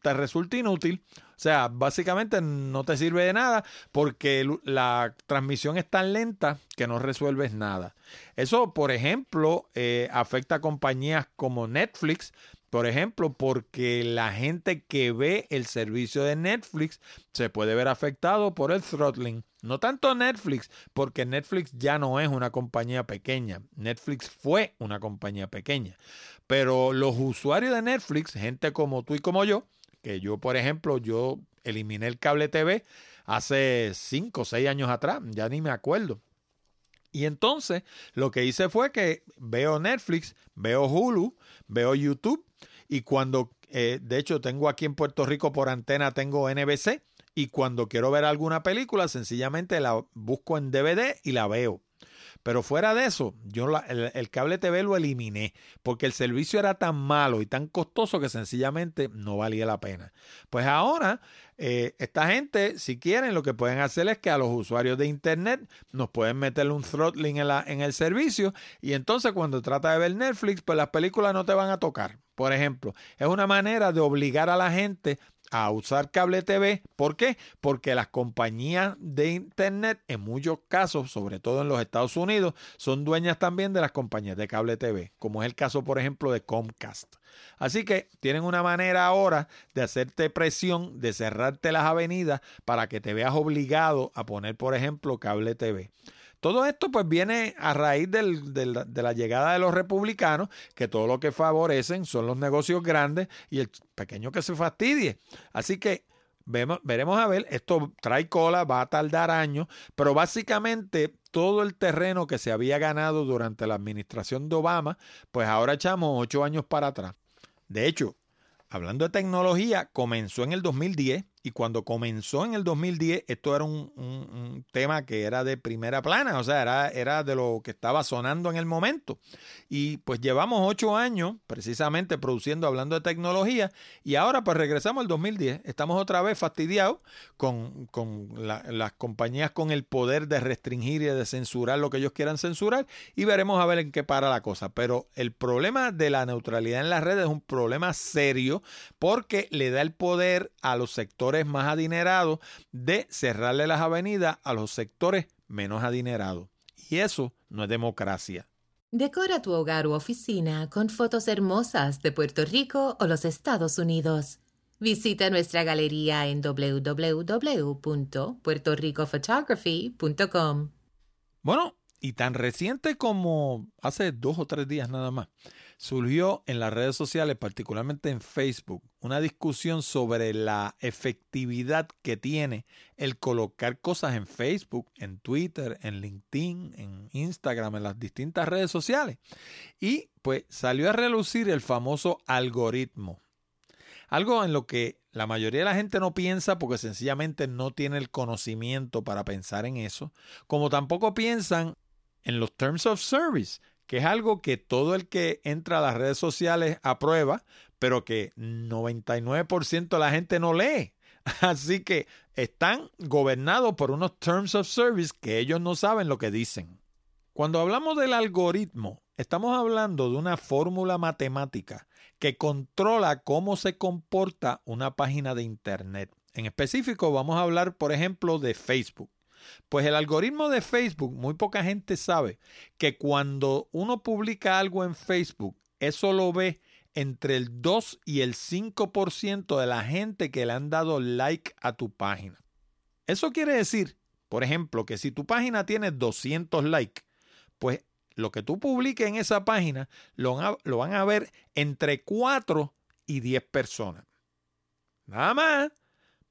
te resulte inútil. O sea, básicamente no te sirve de nada porque la transmisión es tan lenta que no resuelves nada. Eso, por ejemplo, eh, afecta a compañías como Netflix, por ejemplo, porque la gente que ve el servicio de Netflix se puede ver afectado por el throttling. No tanto Netflix, porque Netflix ya no es una compañía pequeña. Netflix fue una compañía pequeña. Pero los usuarios de Netflix, gente como tú y como yo, que yo, por ejemplo, yo eliminé el cable TV hace 5 o 6 años atrás, ya ni me acuerdo. Y entonces lo que hice fue que veo Netflix, veo Hulu, veo YouTube y cuando, eh, de hecho, tengo aquí en Puerto Rico por antena, tengo NBC. Y cuando quiero ver alguna película, sencillamente la busco en DVD y la veo. Pero fuera de eso, yo el, cable TV lo eliminé porque el servicio era tan malo y tan costoso que sencillamente no valía la pena. Pues ahora, eh, esta gente, si quieren, lo que pueden hacer es que a los usuarios de Internet nos pueden meterle un throttling en, la, en el servicio y entonces cuando trata de ver Netflix, pues las películas no te van a tocar. Por ejemplo, es una manera de obligar a la gente a usar cable TV. ¿Por qué? Porque las compañías de Internet, en muchos casos, sobre todo en los Estados Unidos, son dueñas también de las compañías de cable TV, como es el caso, por ejemplo, de Comcast. Así que tienen una manera ahora de hacerte presión, de cerrarte las avenidas para que te veas obligado a poner, por ejemplo, cable TV. Todo esto pues viene a raíz de la llegada de los republicanos, que todo lo que favorecen son los negocios grandes y el pequeño que se fastidie. Así que vemos, veremos a ver, esto trae cola, va a tardar años, pero básicamente todo el terreno que se había ganado durante la administración de Obama, pues ahora echamos ocho años para atrás. De hecho, hablando de tecnología, comenzó en el 2010 y cuando comenzó en el 2010, esto era un, tema que era de primera plana, o sea, era, era, de lo que estaba sonando en el momento. Y pues llevamos ocho años precisamente produciendo, hablando de tecnología, y ahora pues regresamos al 2010. Estamos otra vez fastidiados con, las compañías con el poder de restringir y de censurar lo que ellos quieran censurar, y veremos a ver en qué para la cosa. Pero el problema de la neutralidad en las redes es un problema serio porque le da el poder a los sectores más adinerados de cerrarle las avenidas a los sectores menos adinerados. Y eso no es democracia. Decora tu hogar u oficina con fotos hermosas de Puerto Rico o los Estados Unidos. Visita nuestra galería en www.puertoricophotography.com. Bueno, y tan reciente como hace dos o tres días nada más, surgió en las redes sociales, particularmente en Facebook, una discusión sobre la efectividad que tiene el colocar cosas en Facebook, en Twitter, en LinkedIn, en Instagram, en las distintas redes sociales. Y pues salió a relucir el famoso algoritmo. Algo en lo que la mayoría de la gente no piensa porque sencillamente no tiene el conocimiento para pensar en eso, como tampoco piensan en los Terms of Service, que es algo que todo el que entra a las redes sociales aprueba, pero que 99% de la gente no lee. [LAUGHS] Así que están gobernados por unos Terms of Service que ellos no saben lo que dicen. Cuando hablamos del algoritmo, estamos hablando de una fórmula matemática que controla cómo se comporta una página de Internet. En específico, vamos a hablar, por ejemplo, de Facebook. Pues el algoritmo de Facebook, muy poca gente sabe que cuando uno publica algo en Facebook, eso lo ve entre el 2 y el 5% de la gente que le han dado like a tu página. Eso quiere decir, por ejemplo, que si tu página tiene 200 likes, pues lo que tú publiques en esa página lo, lo van a ver entre 4 y 10 personas. Nada más.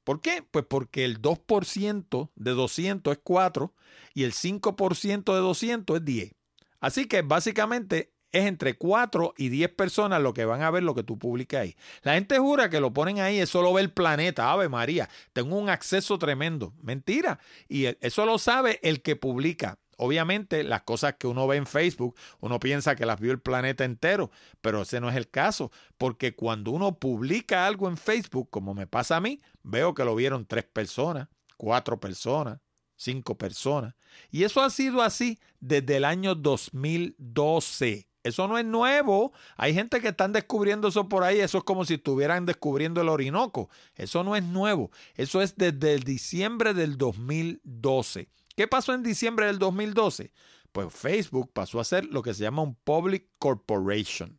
¿Por qué? Pues porque el 2% de 200 es 4 y el 5% de 200 es 10. Así que básicamente es entre 4 y 10 personas lo que van a ver lo que tú publicas ahí. La gente jura que lo ponen ahí, eso lo ve el planeta. Ave María, tengo un acceso tremendo. Mentira. Y eso lo sabe el que publica. Obviamente, las cosas que uno ve en Facebook, uno piensa que las vio el planeta entero, pero ese no es el caso, porque cuando uno publica algo en Facebook, como me pasa a mí, veo que lo vieron tres personas, cuatro personas, cinco personas. Y eso ha sido así desde el año 2012. Eso no es nuevo. Hay gente que están descubriendo eso por ahí. Eso es como si estuvieran descubriendo el Orinoco. Eso no es nuevo. Eso es desde el diciembre del 2012. ¿Qué pasó en diciembre del 2012? Pues Facebook pasó a ser lo que se llama un Public Corporation.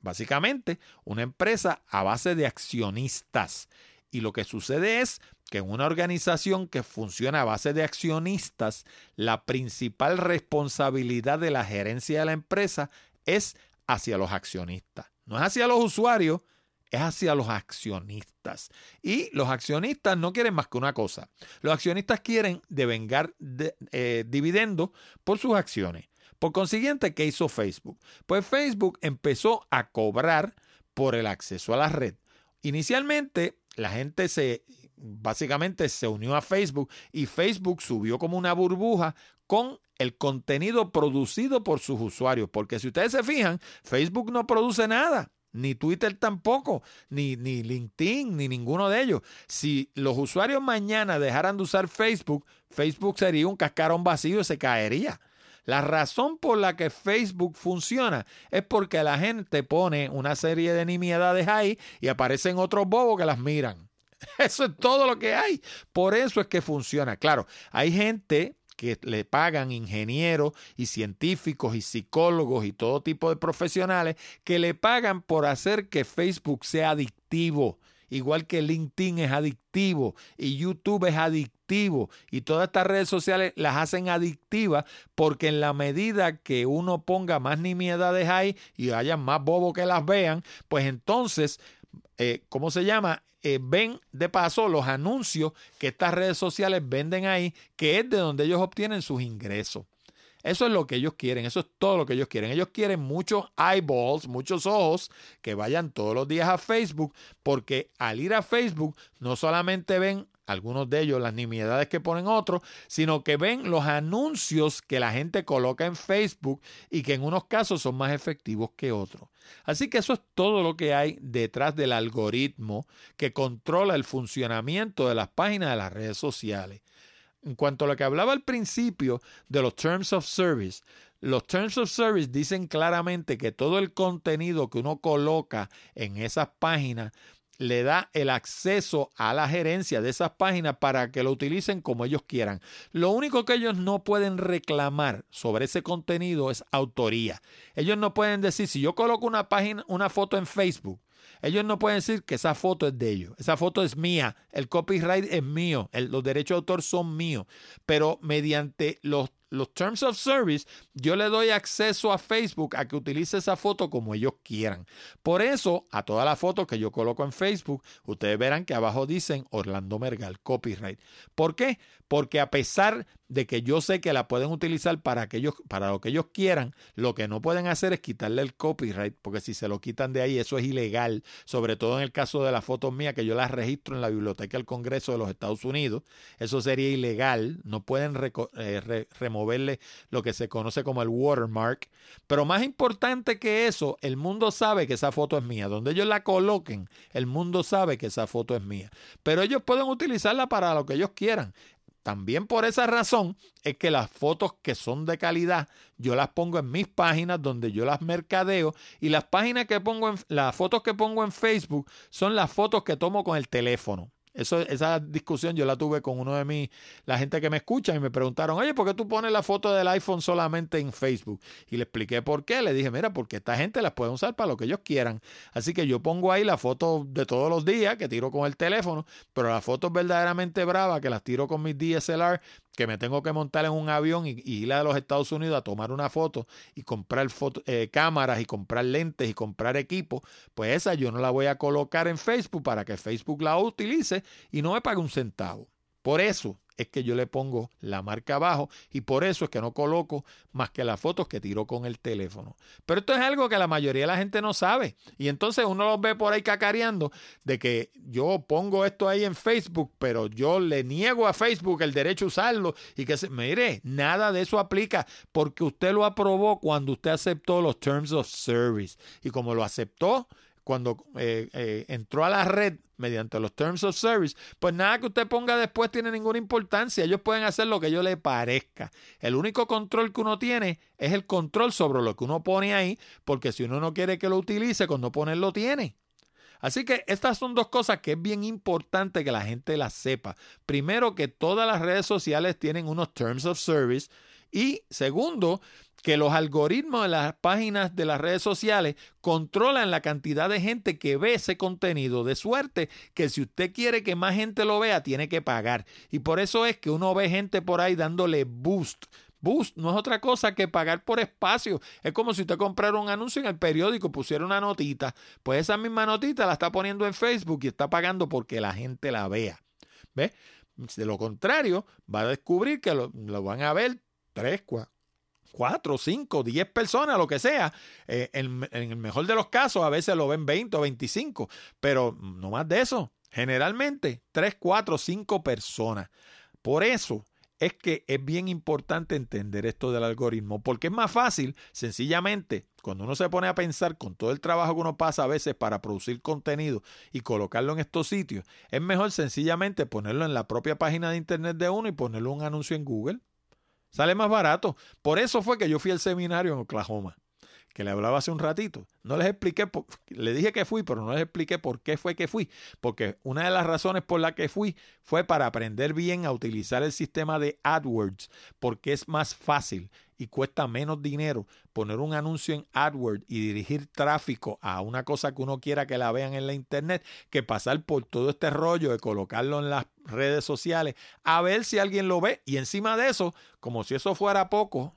básicamente, una empresa a base de accionistas. Y lo que sucede es que en una organización que funciona a base de accionistas, la principal responsabilidad de la gerencia de la empresa es hacia los accionistas. No es hacia los usuarios, es hacia los accionistas. Y los accionistas no quieren más que una cosa. Los accionistas quieren devengar eh, dividendos por sus acciones. Por consiguiente, ¿qué hizo Facebook? Pues Facebook empezó a cobrar por el acceso a la red. Inicialmente, la gente se básicamente se unió a Facebook y Facebook subió como una burbuja con el contenido producido por sus usuarios. Porque si ustedes se fijan, Facebook no produce nada ni Twitter tampoco, ni, ni LinkedIn, ni ninguno de ellos. Si los usuarios mañana dejaran de usar Facebook, Facebook sería un cascarón vacío y se caería. La razón por la que Facebook funciona es porque la gente pone una serie de nimiedades ahí y aparecen otros bobos que las miran. [LAUGHS] Eso es todo lo que hay. Por eso es que funciona. Claro, hay gente que le pagan ingenieros y científicos y psicólogos y todo tipo de profesionales que le pagan por hacer que Facebook sea adictivo igual que LinkedIn es adictivo y YouTube es adictivo y todas estas redes sociales las hacen adictivas porque en la medida que uno ponga más nimiedades ahí y haya más bobos que las vean, pues entonces, eh, ¿cómo se llama? Eh, ven de paso los anuncios que estas redes sociales venden ahí, que es de donde ellos obtienen sus ingresos. Eso es lo que ellos quieren, eso es todo lo que ellos quieren. Ellos quieren muchos eyeballs, muchos ojos que vayan todos los días a Facebook, porque al ir a Facebook no solamente ven algunos de ellos las nimiedades que ponen otros, sino que ven los anuncios que la gente coloca en Facebook y que en unos casos son más efectivos que otros. Así que eso es todo lo que hay detrás del algoritmo que controla el funcionamiento de las páginas de las redes sociales. En cuanto a lo que hablaba al principio de los Terms of Service, los Terms of Service dicen claramente que todo el contenido que uno coloca en esas páginas le da el acceso a la gerencia de esas páginas para que lo utilicen como ellos quieran. Lo único que ellos no pueden reclamar sobre ese contenido es autoría. Ellos no pueden decir, si yo coloco una página, una foto en Facebook ellos no pueden decir que esa foto es de ellos. Esa foto es mía. El copyright es mío. los derechos de autor son míos. Pero mediante los los Terms of Service, yo le doy acceso a Facebook a que utilice esa foto como ellos quieran. Por eso, a todas las fotos que yo coloco en Facebook, ustedes verán que abajo dicen Orlando Mergal, copyright. ¿Por qué? Porque a pesar de que yo sé que la pueden utilizar para, para lo que ellos quieran, lo que no pueden hacer es quitarle el copyright, porque si se lo quitan de ahí, eso es ilegal, sobre todo en el caso de las fotos mías, que yo las registro en la Biblioteca del Congreso de los Estados Unidos, eso sería ilegal, no pueden eh, removerle lo que se conoce como el watermark, pero más importante que eso, el mundo sabe que esa foto es mía, donde ellos la coloquen, el mundo sabe que esa foto es mía, pero ellos pueden utilizarla para lo que ellos quieran. También por esa razón es que las fotos que son de calidad yo las pongo en mis páginas donde yo las mercadeo y las páginas que pongo en las fotos que pongo en Facebook son las fotos que tomo con el teléfono. Eso, esa discusión yo la tuve con uno de mis, la gente que me escucha y me preguntaron, oye, ¿por qué tú pones la foto del iPhone solamente en Facebook? Y le expliqué por qué. Le dije, mira, porque esta gente las puede usar para lo que ellos quieran. Así que yo pongo ahí la foto de todos los días que tiro con el teléfono, pero las fotos verdaderamente bravas que las tiro con mis DSLR, que me tengo que montar en un avión y, ir a los Estados Unidos a tomar una foto y comprar eh, cámaras y comprar lentes y comprar equipo, pues esa yo no la voy a colocar en Facebook para que Facebook la utilice y no me pague un centavo. Por eso es que yo le pongo la marca abajo y por eso es que no coloco más que las fotos que tiro con el teléfono. Pero esto es algo que la mayoría de la gente no sabe y entonces uno los ve por ahí cacareando de que yo pongo esto ahí en Facebook, pero yo le niego a Facebook el derecho a usarlo y que se mire, nada de eso aplica porque usted lo aprobó cuando usted aceptó los Terms of Service y como lo aceptó, cuando eh, eh, entró a la red mediante los Terms of Service, pues nada que usted ponga después tiene ninguna importancia. Ellos pueden hacer lo que yo le parezca. El único control que uno tiene es el control sobre lo que uno pone ahí, porque si uno no quiere que lo utilice, cuando ponerlo tiene. Así que estas son dos cosas que es bien importante que la gente las sepa. Primero, que todas las redes sociales tienen unos Terms of Service. Y segundo, que los algoritmos de las páginas de las redes sociales controlan la cantidad de gente que ve ese contenido, de suerte que si usted quiere que más gente lo vea, tiene que pagar. Y por eso es que uno ve gente por ahí dándole boost. Boost no es otra cosa que pagar por espacio. Es como si usted comprara un anuncio en el periódico, pusiera una notita. Pues esa misma notita la está poniendo en Facebook y está pagando porque la gente la vea. ¿Ve? De lo contrario, va a descubrir que lo, lo van a ver tres, cuatro cuatro, cinco, diez personas, lo que sea. Eh, en, el mejor de los casos, a veces lo ven 20 o 25, pero no más de eso. Generalmente, tres, cuatro, cinco personas. Por eso es que es bien importante entender esto del algoritmo, porque es más fácil, sencillamente, cuando uno se pone a pensar con todo el trabajo que uno pasa a veces para producir contenido y colocarlo en estos sitios, es mejor sencillamente ponerlo en la propia página de internet de uno y ponerlo un anuncio en Google Sale más barato. Por eso fue que yo fui al seminario en Oklahoma que le hablaba hace un ratito. No les expliqué, le dije que fui, pero no les expliqué por qué fue que fui. Porque una de las razones por la que fui fue para aprender bien a utilizar el sistema de AdWords, porque es más fácil y cuesta menos dinero poner un anuncio en AdWords y dirigir tráfico a una cosa que uno quiera que la vean en la internet que pasar por todo este rollo de colocarlo en las redes sociales a ver si alguien lo ve y encima de eso, como si eso fuera poco,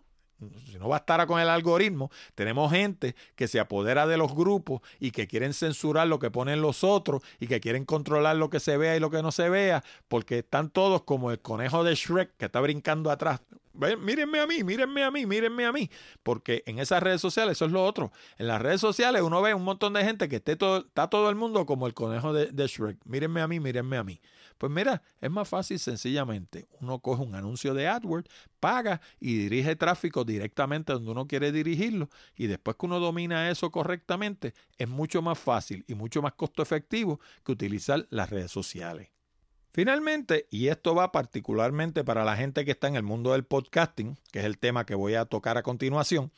si no bastara con el algoritmo, tenemos gente que se apodera de los grupos y que quieren censurar lo que ponen los otros y que quieren controlar lo que se vea y lo que no se vea, porque están todos como el conejo de Shrek que está brincando atrás. mírenme a mí, mírenme a mí, mírenme a mí. Porque en esas redes sociales, eso es lo otro. En las redes sociales uno ve un montón de gente que esté todo, está todo el mundo como el conejo de, de Shrek. Mírenme a mí, mírenme a mí. Pues mira, es más fácil sencillamente. Uno coge un anuncio de AdWords, paga y dirige tráfico directamente donde uno quiere dirigirlo. Y después que uno domina eso correctamente, es mucho más fácil y mucho más costo efectivo que utilizar las redes sociales. Finalmente, y esto va particularmente para la gente que está en el mundo del podcasting, que es el tema que voy a tocar a continuación,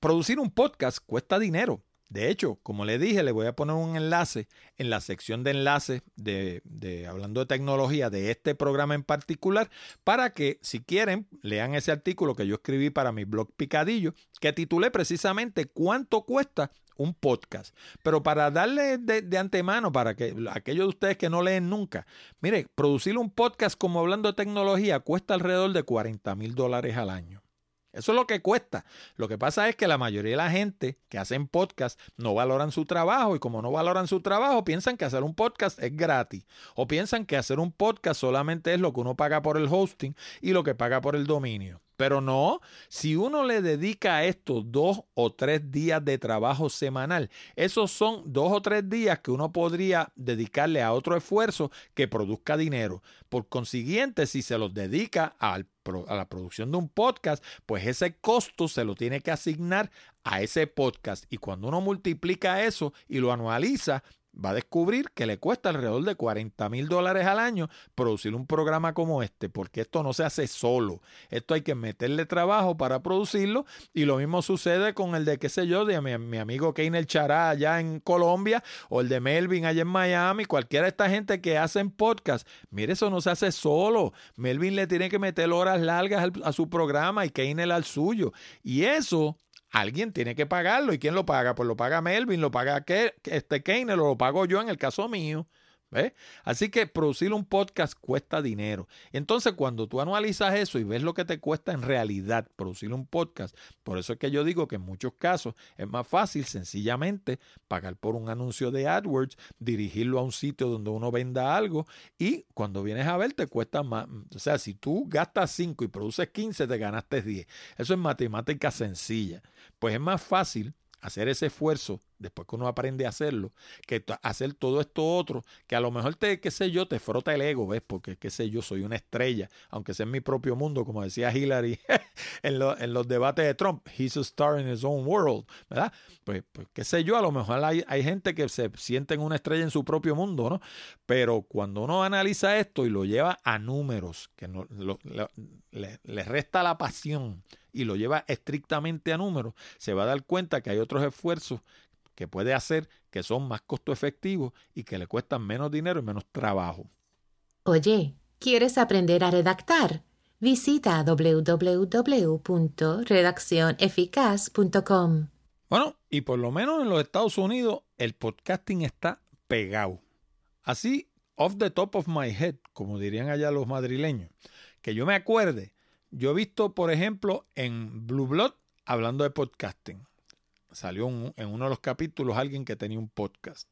producir un podcast cuesta dinero. De hecho, como le dije, le voy a poner un enlace en la sección de enlaces de, de, hablando de tecnología de este programa en particular para que si quieren lean ese artículo que yo escribí para mi blog Picadillo que titulé precisamente cuánto cuesta un podcast. Pero para darle de, de, antemano, para que aquellos de ustedes que no leen nunca, mire, producir un podcast como hablando de tecnología cuesta alrededor de 40 mil dólares al año. Eso es lo que cuesta. Lo que pasa es que la mayoría de la gente que hacen podcast no valoran su trabajo y como no valoran su trabajo piensan que hacer un podcast es gratis o piensan que hacer un podcast solamente es lo que uno paga por el hosting y lo que paga por el dominio. Pero no, si uno le dedica a esto dos o tres días de trabajo semanal, esos son dos o tres días que uno podría dedicarle a otro esfuerzo que produzca dinero. Por consiguiente, si se los dedica a la producción de un podcast, pues ese costo se lo tiene que asignar a ese podcast. Y cuando uno multiplica eso y lo anualiza, va a descubrir que le cuesta alrededor de 40 mil dólares al año producir un programa como este, porque esto no se hace solo. Esto hay que meterle trabajo para producirlo y lo mismo sucede con el de, qué sé yo, de mi, amigo Keiner Chará allá en Colombia o el de Melvin allá en Miami, cualquiera de esta gente que hacen podcast. Mire, eso no se hace solo. Melvin le tiene que meter horas largas a su programa y Keiner al suyo. Y eso Alguien tiene que pagarlo. ¿Y quién lo paga? Pues lo paga Melvin, lo paga este Keiner, lo pago yo en el caso mío. Así que producir un podcast cuesta dinero. Entonces, cuando tú anualizas eso y ves lo que te cuesta en realidad producir un podcast, por eso es que yo digo que en muchos casos es más fácil sencillamente pagar por un anuncio de AdWords, dirigirlo a un sitio donde uno venda algo y cuando vienes a ver te cuesta más. O sea, si tú gastas 5 y produces 15, te ganaste 10. Eso es matemática sencilla. Pues es más fácil hacer ese esfuerzo después que uno aprende a hacerlo, que hacer todo esto otro, que a lo mejor te, qué sé yo, te frota el ego, ¿ves? Porque, qué sé yo, soy una estrella, aunque sea en mi propio mundo, como decía Hillary [LAUGHS] en, en, los debates de Trump, he's a star in his own world, ¿verdad? Pues, pues qué sé yo, a lo mejor hay, hay gente que se sienten una estrella en su propio mundo, ¿no? Pero cuando uno analiza esto y lo lleva a números, que no, le resta la pasión, y lo lleva estrictamente a números, se va a dar cuenta que hay otros esfuerzos que puede hacer que son más costo efectivos y que le cuestan menos dinero y menos trabajo. Oye, ¿quieres aprender a redactar? Visita www.redaccioneficaz.com. Bueno, y por lo menos en los Estados Unidos el podcasting está pegado. Así, off the top of my head, como dirían allá los madrileños, que yo me acuerde, yo he visto, por ejemplo, en Blue Blood, hablando de podcasting. Salió en uno de los capítulos alguien que tenía un podcast.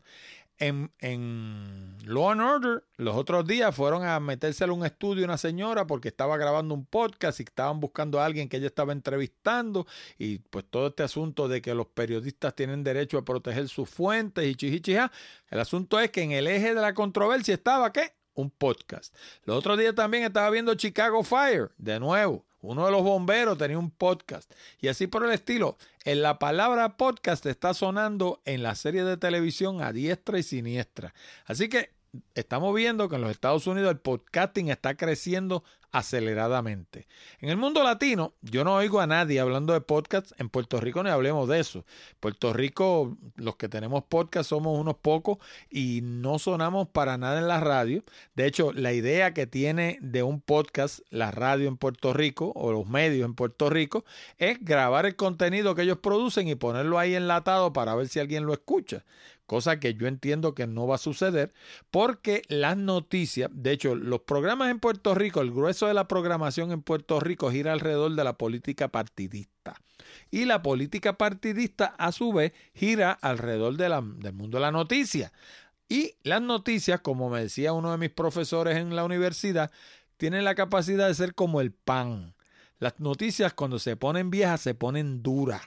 En, en, Law and Order, los otros días fueron a meterse a un estudio una señora porque estaba grabando un podcast y estaban buscando a alguien que ella estaba entrevistando. Y pues todo este asunto de que los periodistas tienen derecho a proteger sus fuentes y chichichija. El asunto es que en el eje de la controversia estaba ¿qué? Un podcast. El otro día también estaba viendo Chicago Fire, de nuevo. Uno de los bomberos tenía un podcast. Y así por el estilo. En la palabra podcast está sonando en la serie de televisión a diestra y siniestra. Así que estamos viendo que en los Estados Unidos el podcasting está creciendo aceleradamente. En el mundo latino, yo no oigo a nadie hablando de podcasts. En Puerto Rico ni hablemos de eso. Puerto Rico, los que tenemos podcast somos unos pocos y no sonamos para nada en la radio. De hecho, la idea que tiene de un podcast la radio en Puerto Rico o los medios en Puerto Rico es grabar el contenido que ellos producen y ponerlo ahí enlatado para ver si alguien lo escucha cosa que yo entiendo que no va a suceder porque las noticias, de hecho, los programas en Puerto Rico, el grueso de la programación en Puerto Rico gira alrededor de la política partidista. Y la política partidista, a su vez, gira alrededor del mundo de la noticia. Y las noticias, como me decía uno de mis profesores en la universidad, tienen la capacidad de ser como el pan. Las noticias cuando se ponen viejas se ponen duras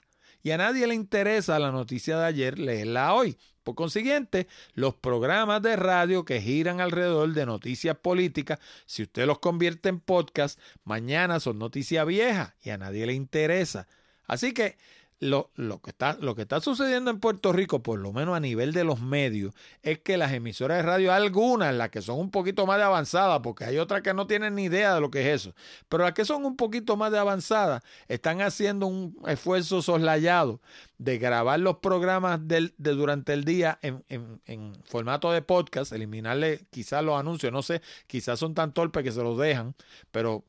y a nadie le interesa la noticia de ayer leerla hoy. Por consiguiente, los programas de radio que giran alrededor de noticias políticas, si usted los convierte en podcast, mañana son noticias viejas y a nadie le interesa. Así que lo, que está, lo que está sucediendo en Puerto Rico, por lo menos a nivel de los medios, es que las emisoras de radio, algunas, las que son un poquito más de avanzadas, porque hay otras que no tienen ni idea de lo que es eso, pero las que son un poquito más de avanzadas, están haciendo un esfuerzo soslayado de grabar los programas de durante el día en, en formato de podcast, eliminarle quizás los anuncios, no sé, quizás son tan torpes que se los dejan, pero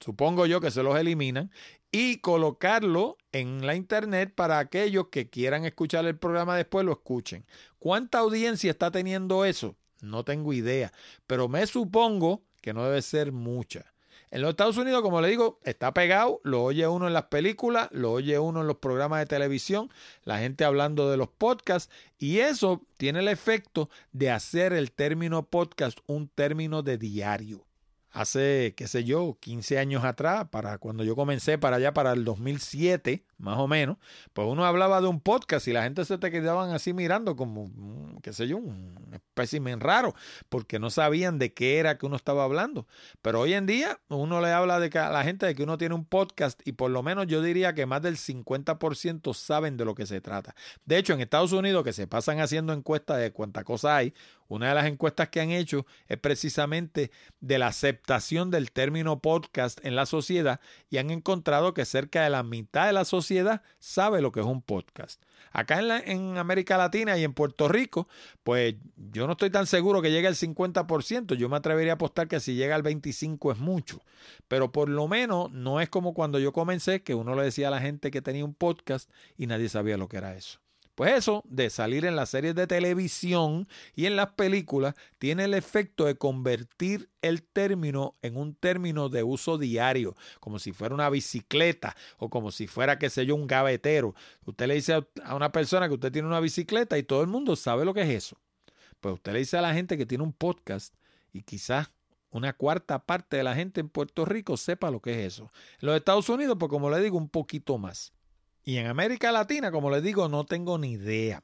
supongo yo que se los eliminan y colocarlo en la internet para aquellos que quieran escuchar el programa después lo escuchen. ¿Cuánta audiencia está teniendo eso? No tengo idea, pero me supongo que no debe ser mucha. En los Estados Unidos, como le digo, está pegado, lo oye uno en las películas, lo oye uno en los programas de televisión, la gente hablando de los podcasts, y eso tiene el efecto de hacer el término podcast un término de diario hace, qué sé yo, 15 años atrás, para cuando yo comencé para allá, para el 2007, más o menos, pues uno hablaba de un podcast y la gente se te quedaban así mirando como, mm, qué sé yo, un espécimen raro, porque no sabían de qué era que uno estaba hablando. Pero hoy en día uno le habla de a la gente de que uno tiene un podcast y por lo menos yo diría que más del 50% saben de lo que se trata. De hecho, en Estados Unidos, que se pasan haciendo encuestas de cuánta cosa hay, una de las encuestas que han hecho es precisamente de la aceptación del término podcast en la sociedad y han encontrado que cerca de la mitad de la sociedad sabe lo que es un podcast. Acá en, en América Latina y en Puerto Rico, pues yo no estoy tan seguro que llegue al 50%. Yo me atrevería a apostar que si llega al 25% es mucho. Pero por lo menos no es como cuando yo comencé, que uno le decía a la gente que tenía un podcast y nadie sabía lo que era eso. Pues eso de salir en las series de televisión y en las películas tiene el efecto de convertir el término en un término de uso diario, como si fuera una bicicleta o como si fuera, qué sé yo, un gavetero. Usted le dice a una persona que usted tiene una bicicleta y todo el mundo sabe lo que es eso. Pues usted le dice a la gente que tiene un podcast y quizás una cuarta parte de la gente en Puerto Rico sepa lo que es eso. En los Estados Unidos, pues como le digo, un poquito más. Y en América Latina, como les digo, no tengo ni idea.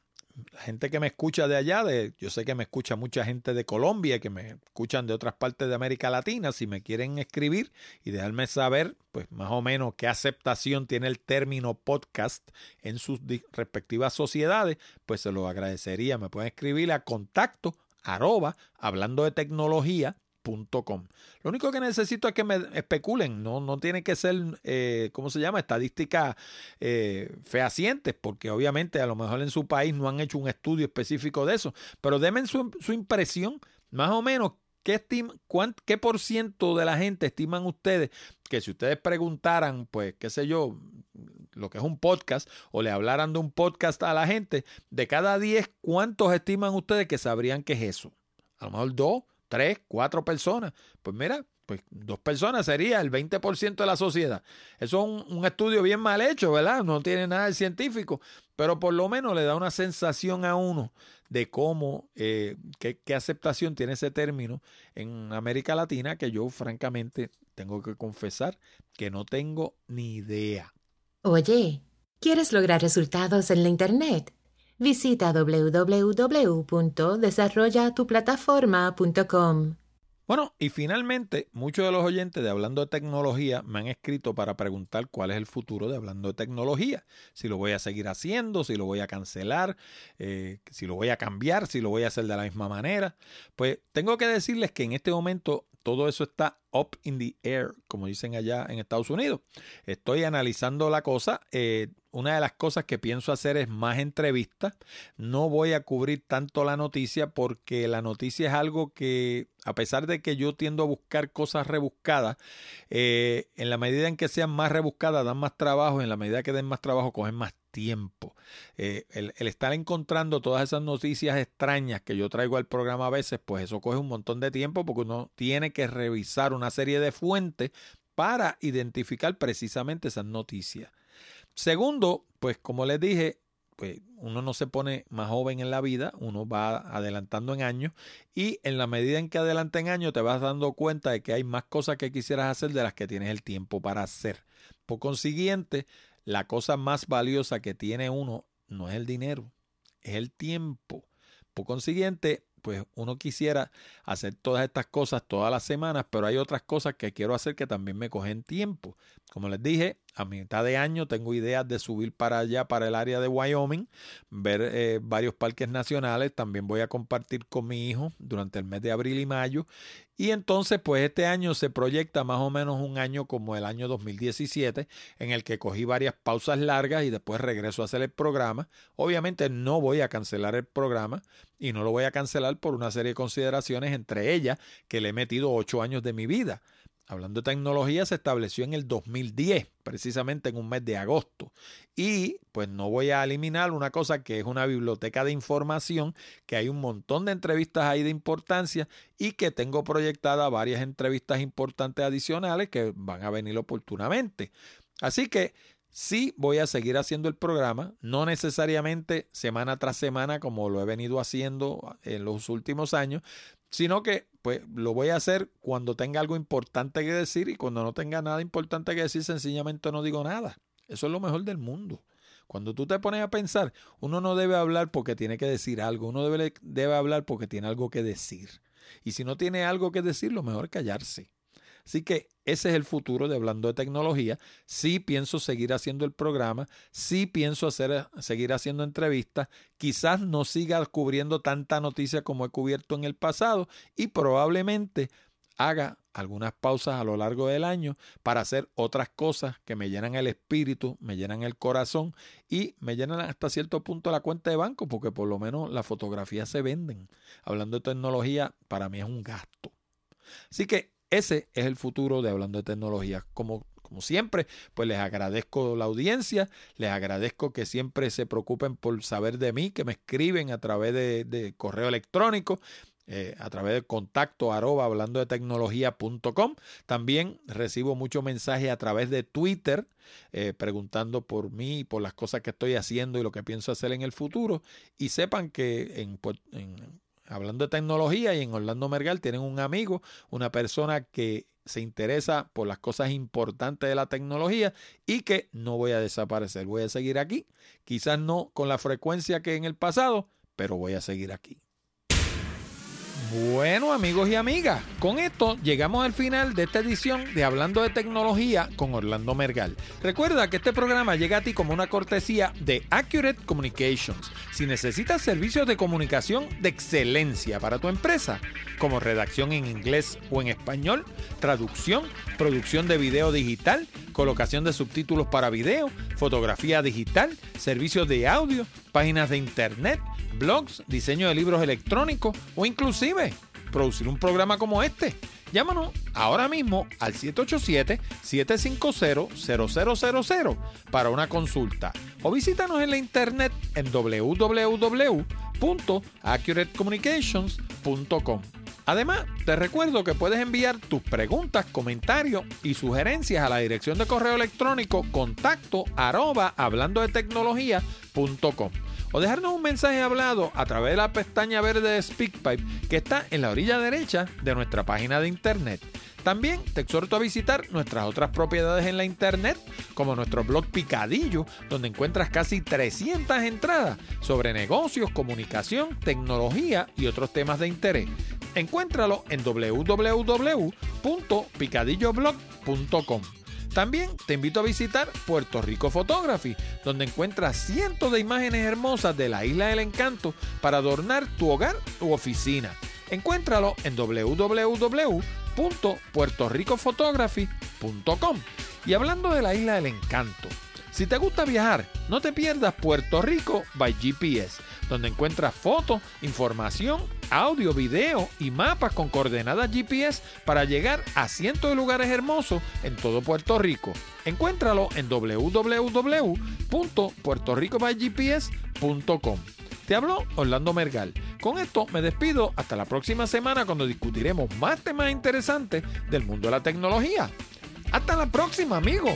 La gente que me escucha de allá, de, yo sé que me escucha mucha gente de Colombia, que me escuchan de otras partes de América Latina, si me quieren escribir y dejarme saber, pues más o menos qué aceptación tiene el término podcast en sus respectivas sociedades, pues se lo agradecería. Me pueden escribir a contacto arroba hablando de tecnología lo único que necesito es que me especulen, no, no tiene que ser, eh, ¿cómo se llama? Estadísticas eh, fehacientes, porque obviamente a lo mejor en su país no han hecho un estudio específico de eso, pero denme su, su impresión, más o menos, ¿Qué, ¿Qué por ciento de la gente estiman ustedes que si ustedes preguntaran, pues, qué sé yo, lo que es un podcast, o le hablaran de un podcast a la gente, de cada 10, ¿cuántos estiman ustedes que sabrían qué es eso? A lo mejor dos, tres, cuatro personas. Pues mira, pues dos personas sería el 20% de la sociedad. Eso es un, estudio bien mal hecho, ¿verdad? No tiene nada de científico, pero por lo menos le da una sensación a uno de cómo, eh, qué, qué aceptación tiene ese término en América Latina, que yo francamente tengo que confesar que no tengo ni idea. Oye, ¿quieres lograr resultados en la Internet? Visita www.desarrollatuplataforma.com. Bueno, y finalmente, muchos de los oyentes de Hablando de Tecnología me han escrito para preguntar cuál es el futuro de Hablando de Tecnología. Si lo voy a seguir haciendo, si lo voy a cancelar, eh, si lo voy a cambiar, si lo voy a hacer de la misma manera. Pues tengo que decirles que en este momento todo eso está up in the air, como dicen allá en Estados Unidos. Estoy analizando la cosa. Eh, una de las cosas que pienso hacer es más entrevistas. No voy a cubrir tanto la noticia porque la noticia es algo que, a pesar de que yo tiendo a buscar cosas rebuscadas, eh, en la medida en que sean más rebuscadas dan más trabajo, en la medida que den más trabajo cogen más tiempo. Eh, el, estar encontrando todas esas noticias extrañas que yo traigo al programa a veces, pues eso coge un montón de tiempo porque uno tiene que revisar una serie de fuentes para identificar precisamente esas noticias. Segundo, pues como les dije, pues uno no se pone más joven en la vida, uno va adelantando en años y en la medida en que adelanta en años te vas dando cuenta de que hay más cosas que quisieras hacer de las que tienes el tiempo para hacer. Por consiguiente, la cosa más valiosa que tiene uno no es el dinero, es el tiempo. Por consiguiente, pues uno quisiera hacer todas estas cosas todas las semanas, pero hay otras cosas que quiero hacer que también me cogen tiempo. Como les dije, a mitad de año tengo ideas de subir para allá, para el área de Wyoming, ver eh, varios parques nacionales. También voy a compartir con mi hijo durante el mes de abril y mayo. Y entonces, pues este año se proyecta más o menos un año como el año 2017, en el que cogí varias pausas largas y después regreso a hacer el programa. Obviamente no voy a cancelar el programa y no lo voy a cancelar por una serie de consideraciones, entre ellas que le he metido ocho años de mi vida. Hablando de tecnología, se estableció en el 2010, precisamente en un mes de agosto. Y pues no voy a eliminar una cosa que es una biblioteca de información, que hay un montón de entrevistas ahí de importancia y que tengo proyectadas varias entrevistas importantes adicionales que van a venir oportunamente. Así que sí voy a seguir haciendo el programa, no necesariamente semana tras semana como lo he venido haciendo en los últimos años, sino que pues lo voy a hacer cuando tenga algo importante que decir y cuando no tenga nada importante que decir sencillamente no digo nada. Eso es lo mejor del mundo. Cuando tú te pones a pensar, uno no debe hablar porque tiene que decir algo, uno debe, debe hablar porque tiene algo que decir. Y si no tiene algo que decir, lo mejor es callarse. Así que ese es el futuro de Hablando de Tecnología. Sí pienso seguir haciendo el programa, sí pienso hacer, seguir haciendo entrevistas. Quizás no siga cubriendo tanta noticia como he cubierto en el pasado y probablemente haga algunas pausas a lo largo del año para hacer otras cosas que me llenan el espíritu, me llenan el corazón y me llenan hasta cierto punto la cuenta de banco porque por lo menos las fotografías se venden. Hablando de tecnología, para mí es un gasto. Así que ese es el futuro de Hablando de Tecnología. Como, como siempre, pues les agradezco la audiencia, les agradezco que siempre se preocupen por saber de mí, que me escriben a través de, correo electrónico. Eh, a través de contacto arroba hablando de tecnología.com. También recibo muchos mensajes a través de Twitter eh, preguntando por mí, por las cosas que estoy haciendo y lo que pienso hacer en el futuro. Y sepan que en, en hablando de tecnología y en Orlando Mergal tienen un amigo, una persona que se interesa por las cosas importantes de la tecnología y que no voy a desaparecer, voy a seguir aquí, quizás no con la frecuencia que en el pasado, pero voy a seguir aquí. Bueno amigos y amigas, con esto llegamos al final de esta edición de Hablando de Tecnología con Orlando Mergal. Recuerda que este programa llega a ti como una cortesía de Accurate Communications. Si necesitas servicios de comunicación de excelencia para tu empresa, como redacción en inglés o en español, traducción, producción de video digital, colocación de subtítulos para video, fotografía digital, servicios de audio, páginas de internet, blogs, diseño de libros electrónicos o inclusive producir un programa como este. Llámanos ahora mismo al 787-750-0000 para una consulta o visítanos en la internet en www.accuratecommunications.com. Además, te recuerdo que puedes enviar tus preguntas, comentarios y sugerencias a la dirección de correo electrónico contacto arroba hablando de tecnología.com o dejarnos un mensaje hablado a través de la pestaña verde de SpeakPipe que está en la orilla derecha de nuestra página de internet. También te exhorto a visitar nuestras otras propiedades en la internet, como nuestro blog Picadillo, donde encuentras casi 300 entradas sobre negocios, comunicación, tecnología y otros temas de interés. Encuéntralo en www.picadilloblog.com. También te invito a visitar Puerto Rico Photography, donde encuentras cientos de imágenes hermosas de la isla del encanto para adornar tu hogar u oficina. Encuéntralo en www www.puertoricophotography.com. Y hablando de la isla del encanto, si te gusta viajar, no te pierdas Puerto Rico by GPS, donde encuentras fotos, información, audio, video y mapas con coordenadas GPS para llegar a cientos de lugares hermosos en todo Puerto Rico. Encuéntralo en www.puertoricobygps.com. Te habló Orlando Mergal. Con esto me despido hasta la próxima semana cuando discutiremos más temas interesantes del mundo de la tecnología. Hasta la próxima, amigo.